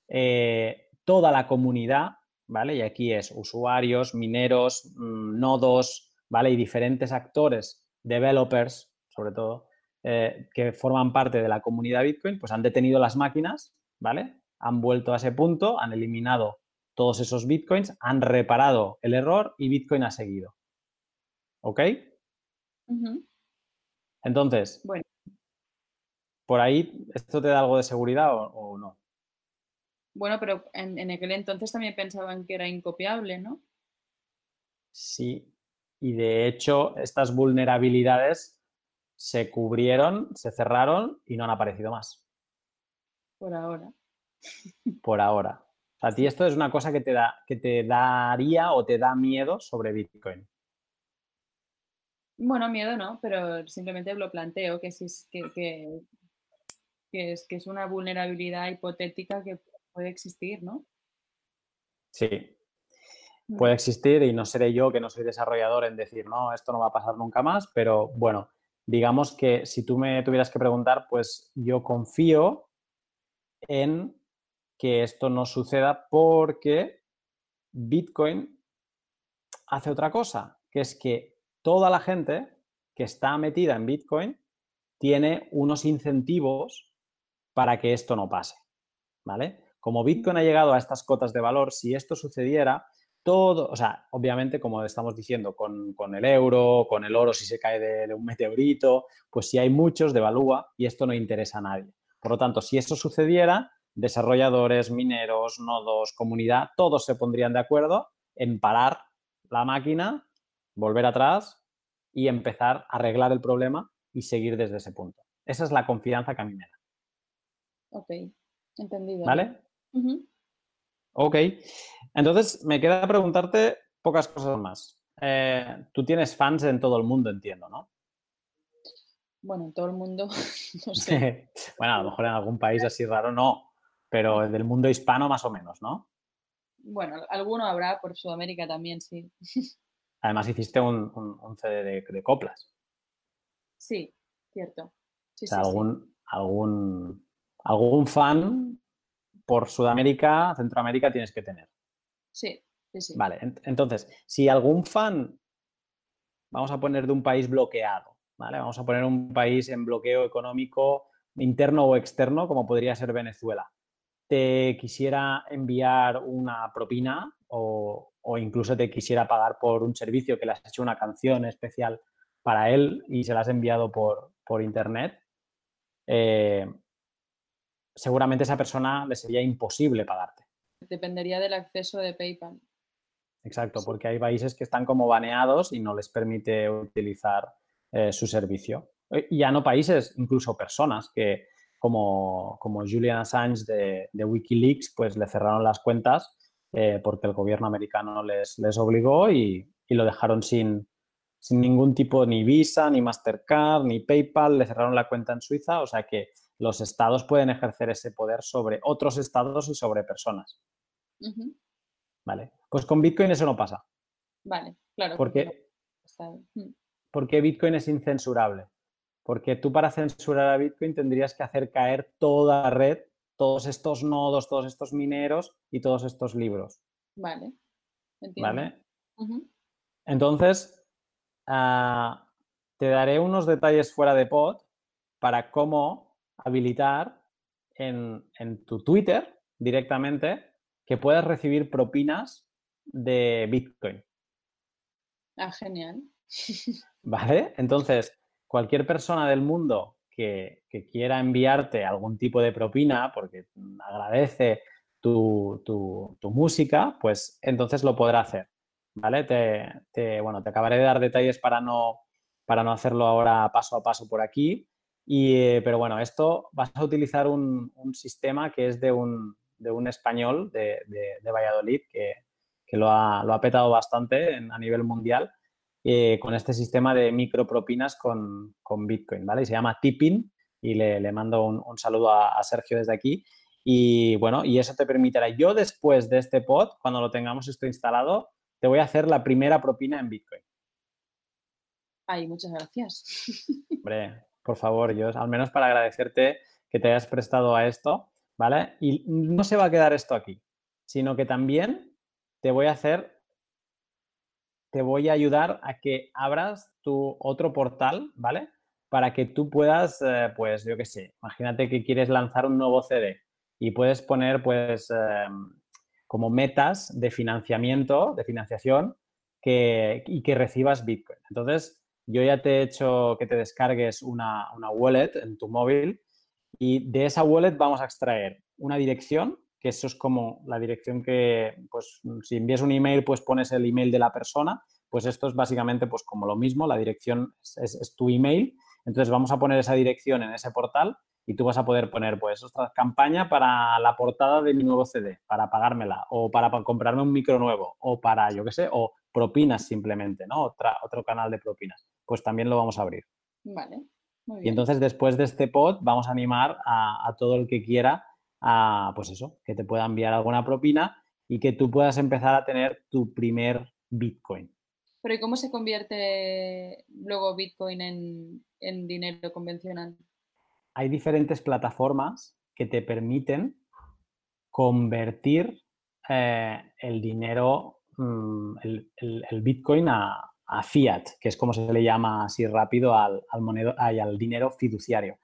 eh, toda la comunidad, ¿vale? Y aquí es usuarios, mineros, mm, nodos, ¿vale? Y diferentes actores, developers, sobre todo, eh, que forman parte de la comunidad Bitcoin, pues han detenido las máquinas, ¿vale? han vuelto a ese punto, han eliminado todos esos bitcoins, han reparado el error y Bitcoin ha seguido. ¿Ok? Entonces, bueno. ¿por ahí esto te da algo de seguridad o, no? Bueno, pero en, en, aquel entonces también pensaban que era incopiable, ¿no? Sí, y de hecho estas vulnerabilidades se cubrieron, se cerraron y no han aparecido más. Por ahora por ahora. ¿A ti esto es una cosa que te, da, que te daría o te da miedo sobre Bitcoin? Bueno, miedo no, pero simplemente lo planteo, que, es, que, es, que es una vulnerabilidad hipotética que puede existir, ¿no? Sí. Puede existir y no seré yo que no soy desarrollador en decir, no, esto no va a pasar nunca más, pero bueno, digamos que si tú me tuvieras que preguntar, pues yo confío en que esto no suceda porque Bitcoin hace otra cosa, que es que toda la gente que está metida en Bitcoin tiene unos incentivos para que esto no pase, ¿vale? Como Bitcoin ha llegado a estas cotas de valor, si esto sucediera, todo, o sea, obviamente, como estamos diciendo, con, el euro, con el oro, si se cae de, de, un meteorito, pues si hay muchos, devalúa y esto no interesa a nadie. Por lo tanto, si esto sucediera, desarrolladores, mineros, nodos, comunidad, todos se pondrían de acuerdo en parar la máquina, volver atrás y empezar a arreglar el problema y seguir desde ese punto. Esa es la confianza que a mí me da. Ok, entendido. ¿Vale? Ok, entonces me queda preguntarte pocas cosas más. Eh, tú tienes fans en todo el mundo, entiendo, ¿no? Bueno, en todo el mundo, no sé. bueno, a lo mejor en algún país así raro no, pero del mundo hispano más o menos, ¿no? Bueno, alguno habrá por Sudamérica también, sí. Además hiciste un, CD de, coplas. Sí, cierto. o sea, algún, algún, algún fan por Sudamérica, Centroamérica tienes que tener. Sí, sí, sí. Vale, entonces, si algún fan, vamos a poner de un país bloqueado, ¿vale? Vamos a poner un país en bloqueo económico interno o externo, como podría ser Venezuela te quisiera enviar una propina o, incluso te quisiera pagar por un servicio que le has hecho una canción especial para él y se la has enviado por, internet, eh, seguramente a esa persona le sería imposible pagarte. Dependería del acceso de PayPal. Exacto, porque hay países que están como baneados y no les permite utilizar eh, su servicio. Y ya no países, incluso personas que, como, Julian Assange de, Wikileaks, pues le cerraron las cuentas eh, porque el gobierno americano les, les obligó y, lo dejaron sin, sin ningún tipo, ni Visa, ni Mastercard, ni PayPal, le cerraron la cuenta en Suiza, o sea que los estados pueden ejercer ese poder sobre otros estados y sobre personas. Vale, pues con Bitcoin eso no pasa. Vale, claro. Porque, porque Bitcoin es incensurable. Porque tú para censurar a Bitcoin tendrías que hacer caer toda la red, todos estos nodos, todos estos mineros y todos estos libros. Vale. ¿Vale? Entonces, ah, te daré unos detalles fuera de pod para cómo habilitar en, en tu Twitter directamente que puedas recibir propinas de Bitcoin. Ah, genial. ¿Vale? Entonces, cualquier persona del mundo que, quiera enviarte algún tipo de propina porque agradece tu, música, pues entonces lo podrá hacer. ¿Vale? Te, bueno, te acabaré de dar detalles para no, para no hacerlo ahora paso a paso por aquí. Y, pero bueno, esto vas a utilizar un, sistema que es de un, de un español de, de, Valladolid que, que lo, ha, lo, ha, petado bastante a nivel mundial eh, con este sistema de micropropinas con, con Bitcoin, ¿vale? se llama Tipping y le, le mando un, un saludo a, a, Sergio desde aquí. Y bueno, y eso te permitirá, yo después de este pod, cuando lo tengamos esto instalado, te voy a hacer la primera propina en Bitcoin. Ay, muchas gracias. Hombre, por favor, yo al menos para agradecerte que te hayas prestado a esto, ¿vale? Y no se va a quedar esto aquí, sino que también te voy a hacer te voy a ayudar a que abras tu otro portal, ¿vale? Para que tú puedas, eh, pues yo qué sé, imagínate que quieres lanzar un nuevo CD y puedes poner, pues, em, como metas de financiamiento, de financiación, que, y que recibas Bitcoin. Entonces, yo ya te he hecho que te descargues una, una wallet en tu móvil y de esa wallet vamos a extraer una dirección que eso es como la dirección que, pues, si envías un email, pues pones el email de la persona, pues esto es básicamente pues como lo mismo, la dirección es, tu email, entonces vamos a poner esa dirección en ese portal y tú vas a poder poner, pues, otra campaña para la portada de mi nuevo CD, para pagármela, o para, comprarme un micro nuevo, o para, yo qué sé, o propinas simplemente, ¿no? Otra, otro canal de propinas. Pues también lo vamos a abrir. Vale. Muy bien. Y entonces, después de este pod, vamos a animar a, a todo el que quiera a, pues eso, que te pueda enviar alguna propina y que tú puedas empezar a tener tu primer Bitcoin. Pero ¿y cómo se convierte luego Bitcoin en, dinero convencional? Hay diferentes plataformas que te permiten convertir eh, el dinero, mm, el, Bitcoin a, fiat, que es como se le llama así rápido al, al, al dinero fiduciario.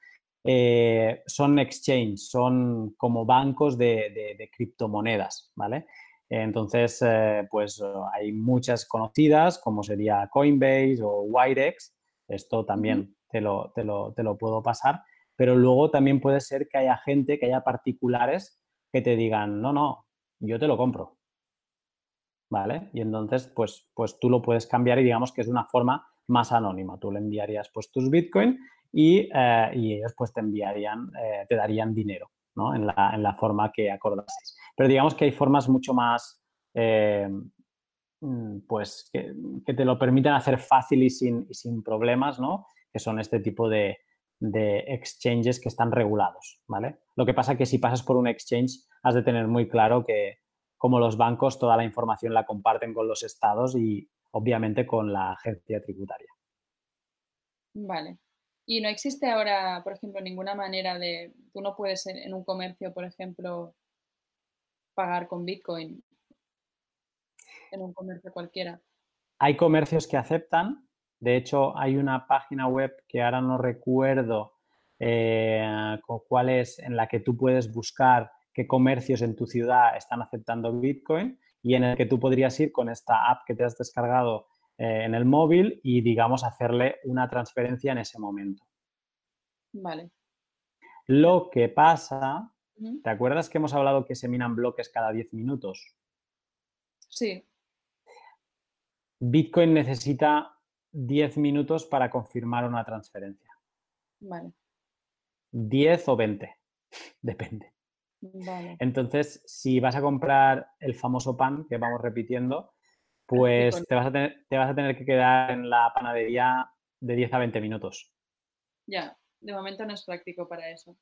Eh, son exchange, son como bancos de, criptomonedas, ¿vale? Entonces, eh, pues hay muchas conocidas, como sería Coinbase o Wirex, esto también te lo, te, lo, te lo puedo pasar, pero luego también puede ser que haya gente, que haya particulares que te digan, no, no, yo te lo compro, ¿vale? Y entonces, pues, pues tú lo puedes cambiar y digamos que es de una forma más anónima. Tú le enviarías pues tus Bitcoin eh, y, ellos pues te enviarían, eh, te darían dinero, ¿no? En la, forma que acordaseis. Pero digamos que hay formas mucho más, eh, mm, pues, que, te lo permiten hacer fácil y sin, sin problemas, ¿no? Que son este tipo de, exchanges que están regulados, ¿vale? Lo que pasa es que si pasas por un exchange has de tener muy claro que como los bancos toda la información la comparten con los estados y obviamente con la agencia tributaria. Vale. Y no existe ahora, por ejemplo, ninguna manera de, tú no puedes en, un comercio, por ejemplo, pagar con Bitcoin en un comercio cualquiera. Hay comercios que aceptan. De hecho, hay una página web que ahora no recuerdo eh, cuál es, en la que tú puedes buscar qué comercios en tu ciudad están aceptando Bitcoin y en el que tú podrías ir con esta app que te has descargado eh, en el móvil y, digamos, hacerle una transferencia en ese momento. Vale. Lo que pasa, ¿te acuerdas que hemos hablado que se minan bloques cada 10 minutos? Sí. Bitcoin necesita 10 minutos para confirmar una transferencia. Vale. 10 o 20, depende. Vale. Entonces, si vas a comprar el famoso pan que vamos repitiendo, pues te vas, a tener, te vas a tener que quedar en la panadería de 10 a 20 minutos. Ya, de momento no es práctico para eso.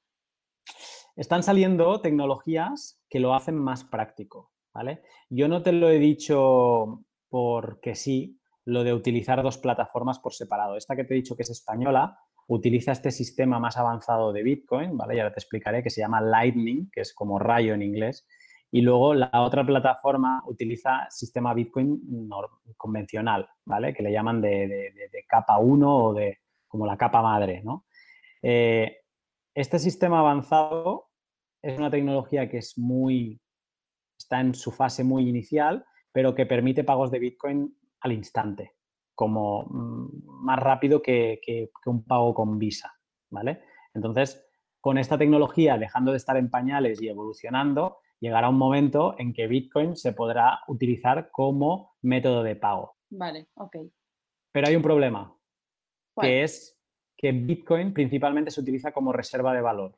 Están saliendo tecnologías que lo hacen más práctico, ¿vale? Yo no te lo he dicho porque sí, lo de utilizar dos plataformas por separado. Esta que te he dicho que es española, utiliza este sistema más avanzado de Bitcoin, ¿vale? Y ahora te explicaré que se llama Lightning, que es como rayo en inglés, y luego la otra plataforma utiliza sistema Bitcoin convencional, ¿vale? Que le llaman de, capa 1 o de como la capa madre. Eh, este sistema avanzado es una tecnología que es muy, está en su fase muy inicial, pero que permite pagos de Bitcoin al instante, como mm, más rápido que, que, un pago con Visa, ¿vale? Entonces, con esta tecnología, dejando de estar en pañales y evolucionando, llegará un momento en que Bitcoin se podrá utilizar como método de pago. Vale, ok. Pero hay un problema, que es que Bitcoin principalmente se utiliza como reserva de valor.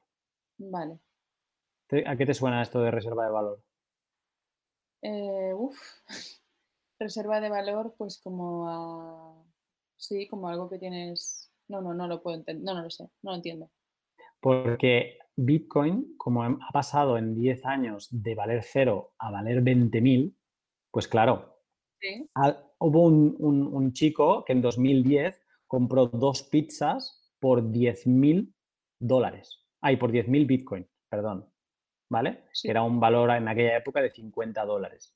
Vale. ¿A qué te suena esto de reserva de valor? Eh, uf. Reserva de valor, pues como a... Sí, como algo que tienes... No, no, no lo puedo entender. No, no lo sé. No lo entiendo. Porque Bitcoin, como ha pasado en 10 años de valer cero a valer 20.000, pues claro, hubo un, chico que en 2010 compró dos pizzas por 10.000 dólares. Ay, por 10.000 Bitcoin, perdón. ¿Vale? Que era un valor en aquella época de 50 dólares.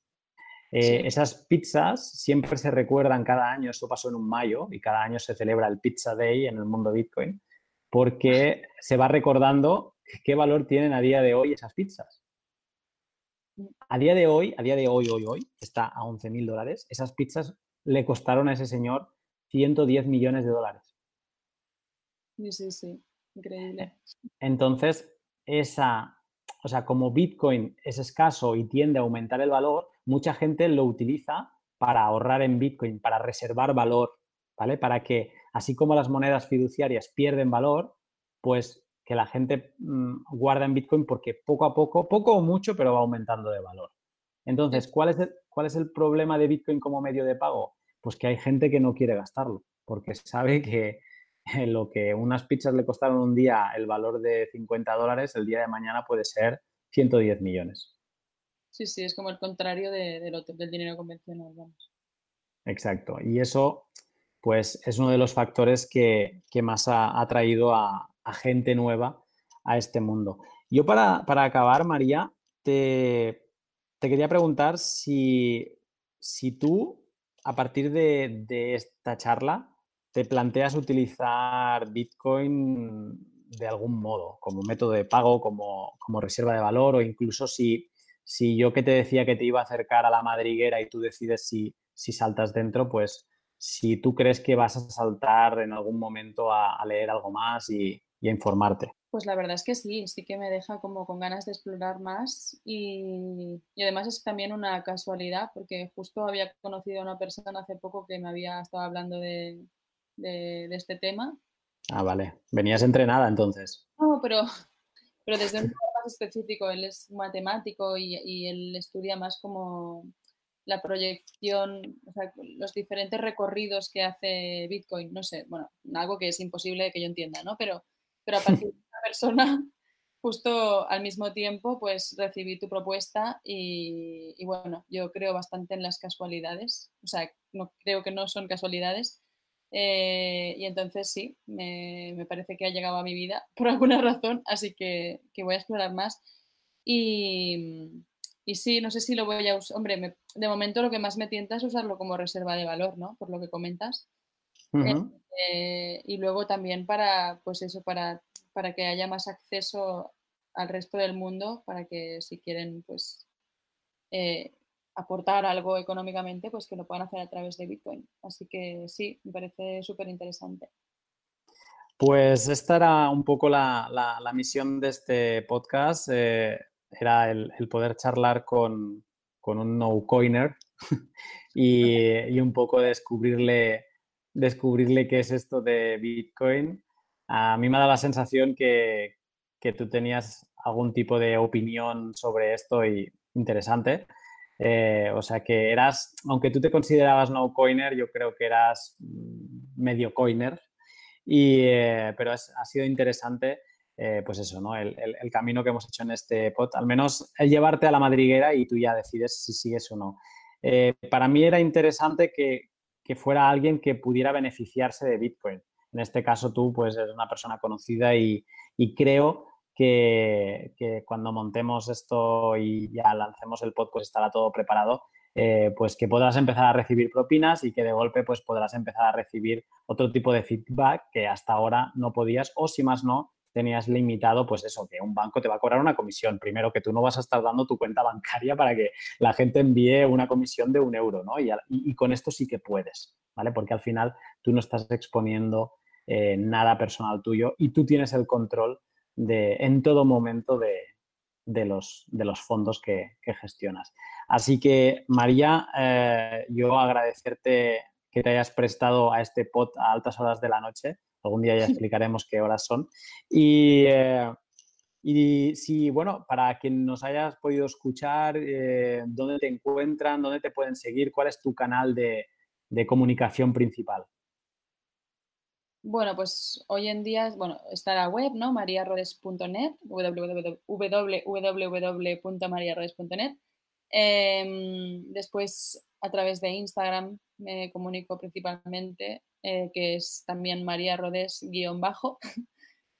Eh, esas pizzas siempre se recuerdan cada año, esto pasó en un mayo y cada año se celebra el Pizza Day en el mundo Bitcoin, porque se va recordando qué valor tienen a día de hoy esas pizzas. A día de hoy, a día de hoy, hoy, hoy, está a 11 mil dólares, esas pizzas le costaron a ese señor 110 millones de dólares. Sí, sí, sí, increíble. Entonces, esa, o sea, como Bitcoin es escaso y tiende a aumentar el valor, mucha gente lo utiliza para ahorrar en Bitcoin, para reservar valor, ¿vale? Para que, así como las monedas fiduciarias pierden valor, pues que la gente mm, guarda en Bitcoin porque poco a poco, poco o mucho, pero va aumentando de valor. Entonces, ¿cuál es, el, ¿cuál es el problema de Bitcoin como medio de pago? Pues que hay gente que no quiere gastarlo, porque sabe que lo que unas pizzas le costaron un día el valor de 50 dólares, el día de mañana puede ser 110 millones. Sí, sí, es como el contrario del dinero convencional, vamos. Exacto. Y eso, pues, es uno de los factores que, más ha, traído a, gente nueva a este mundo. Yo para, acabar, María, te, quería preguntar si, tú, a partir de, esta charla, te planteas utilizar Bitcoin de algún modo, como método de pago, como, como reserva de valor o incluso si si yo que te decía que te iba a acercar a la madriguera y tú decides si, saltas dentro, pues si tú crees que vas a saltar en algún momento a, leer algo más y, a informarte. Pues la verdad es que sí, sí que me deja como con ganas de explorar más y, además es también una casualidad porque justo había conocido a una persona hace poco que me había estado hablando de, de este tema. Ah, vale. Venías entrenada entonces. No, pero, pero desde un específico, él es matemático y, él estudia más como la proyección, o sea, los diferentes recorridos que hace Bitcoin, no sé, bueno, algo que es imposible que yo entienda, ¿no? Pero, pero a partir de una persona, justo al mismo tiempo, pues recibí tu propuesta y, y, bueno, yo creo bastante en las casualidades, o sea, no creo que no son casualidades eh, y entonces sí, me, parece que ha llegado a mi vida por alguna razón, así que, voy a explorar más. Y, y, sí, no sé si lo voy a usar. Hombre, de momento lo que más me tienta es usarlo como reserva de valor, ¿no? Por lo que comentas. Eh, y luego también para, pues eso, para, para que haya más acceso al resto del mundo, para que si quieren, pues eh, aportar algo económicamente, pues que lo puedan hacer a través de Bitcoin. Así que sí, me parece súper interesante. Pues esta era un poco la, misión de este podcast, eh, era el, poder charlar con, un no-coiner y, un poco descubrirle, descubrirle qué es esto de Bitcoin. A mí me da la sensación que, que tú tenías algún tipo de opinión sobre esto y interesante. Eh, o sea que eras, aunque tú te considerabas no coiner, yo creo que eras mm, medio coiner. Y, eh, pero ha sido interesante, eh, pues eso, ¿no? El, camino que hemos hecho en este pod, al menos el llevarte a la madriguera y tú ya decides si sigues o no. para mí era interesante que, fuera alguien que pudiera beneficiarse de Bitcoin. En este caso tú, pues, eres una persona conocida y creo que, cuando montemos esto y ya lancemos el podcast estará todo preparado, eh, pues que podrás empezar a recibir propinas y que de golpe pues podrás empezar a recibir otro tipo de feedback que hasta ahora no podías o si más no tenías limitado, pues eso, que un banco te va a cobrar una comisión. Primero, que tú no vas a estar dando tu cuenta bancaria para que la gente envíe una comisión de un euro, ¿no? Y, con esto sí que puedes, ¿vale? Porque al final tú no estás exponiendo eh, nada personal tuyo y tú tienes el control de, en todo momento de, los, de los fondos que, gestionas. Así que, María, eh, yo agradecerte que te hayas prestado a este pod a altas horas de la noche. Algún día ya explicaremos qué horas son. Y, eh, y si, bueno, para quien nos hayas podido escuchar, eh, ¿dónde te encuentran? ¿Dónde te pueden seguir? ¿Cuál es tu canal de, comunicación principal? Bueno, pues hoy en día bueno, está la web, ¿no? mariarrodes.net, www.mariarrodes.net. Em, después, a través de Instagram, me comunico principalmente, eh, que es también María Rodés guion bajo,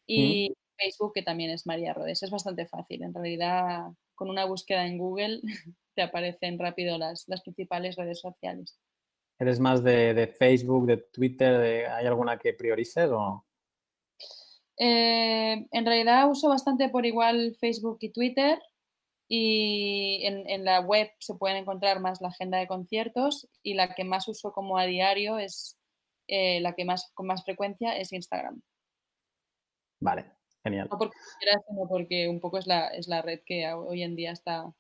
y Facebook, que también es María Rodés. Es bastante fácil, en realidad, con una búsqueda en Google te aparecen rápido las, las principales redes sociales. ¿Eres más de, Facebook, de Twitter? ¿Hay alguna que priorices o...? Eh, en realidad uso bastante por igual Facebook y Twitter y en, la web se pueden encontrar más la agenda de conciertos y la que más uso como a diario es eh, la que más con más frecuencia es Instagram. Vale, genial. No porque sino porque un poco es la, es la red que hoy en día está,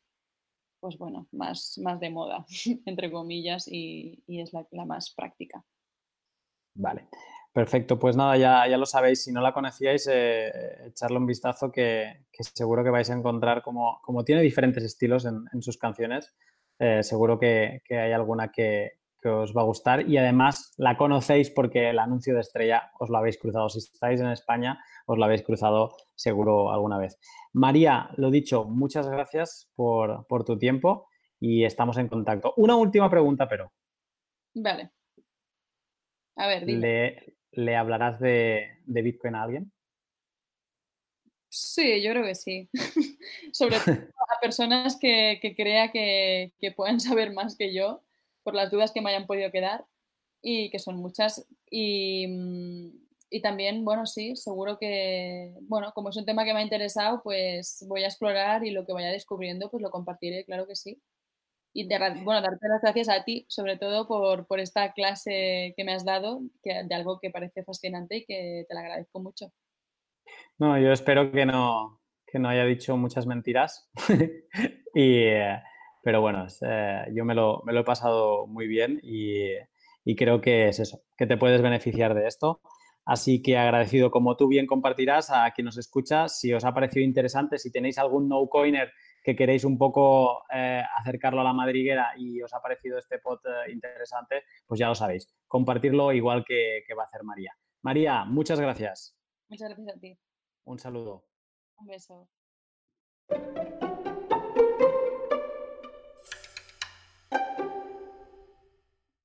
pues bueno, más, más de moda, entre comillas, y, es la, la más práctica. Vale. Perfecto, pues nada, ya, ya lo sabéis, si no la conocíais, eh, echarle un vistazo que, seguro que vais a encontrar como, como tiene diferentes estilos en, sus canciones, eh, seguro que, hay alguna que, os va a gustar y además la conocéis porque el anuncio de estrella os lo habéis cruzado. Si estáis en España, os lo habéis cruzado seguro alguna vez. María, lo dicho, muchas gracias por, tu tiempo y estamos en contacto. Una última pregunta, pero. Vale. A ver, dime. ¿Le hablarás de, Bitcoin a alguien? Sí, yo creo que sí. Sobre todo a personas que, crea que, pueden saber más que yo por las dudas que me hayan podido quedar y que son muchas. Y, y, también, bueno, sí, seguro que, bueno, como es un tema que me ha interesado, pues voy a explorar y lo que vaya descubriendo, pues lo compartiré, claro que sí. Y bueno, darte las gracias a ti, sobre todo por, esta clase que me has dado, que, de algo que parece fascinante y que te la agradezco mucho. No, yo espero que no, no haya dicho muchas mentiras. y, pero bueno, eh, yo me lo, he pasado muy bien y, y creo que es eso, que te puedes beneficiar de esto. Así que agradecido, como tú bien compartirás, a quien nos escucha. Si os ha parecido interesante, si tenéis algún no-coiner que queréis un poco eh, acercarlo a la madriguera y os ha parecido este pot eh, interesante, pues ya lo sabéis. Compartirlo igual que, que va a hacer María. María, muchas gracias. Muchas gracias a ti. Un saludo. Un beso.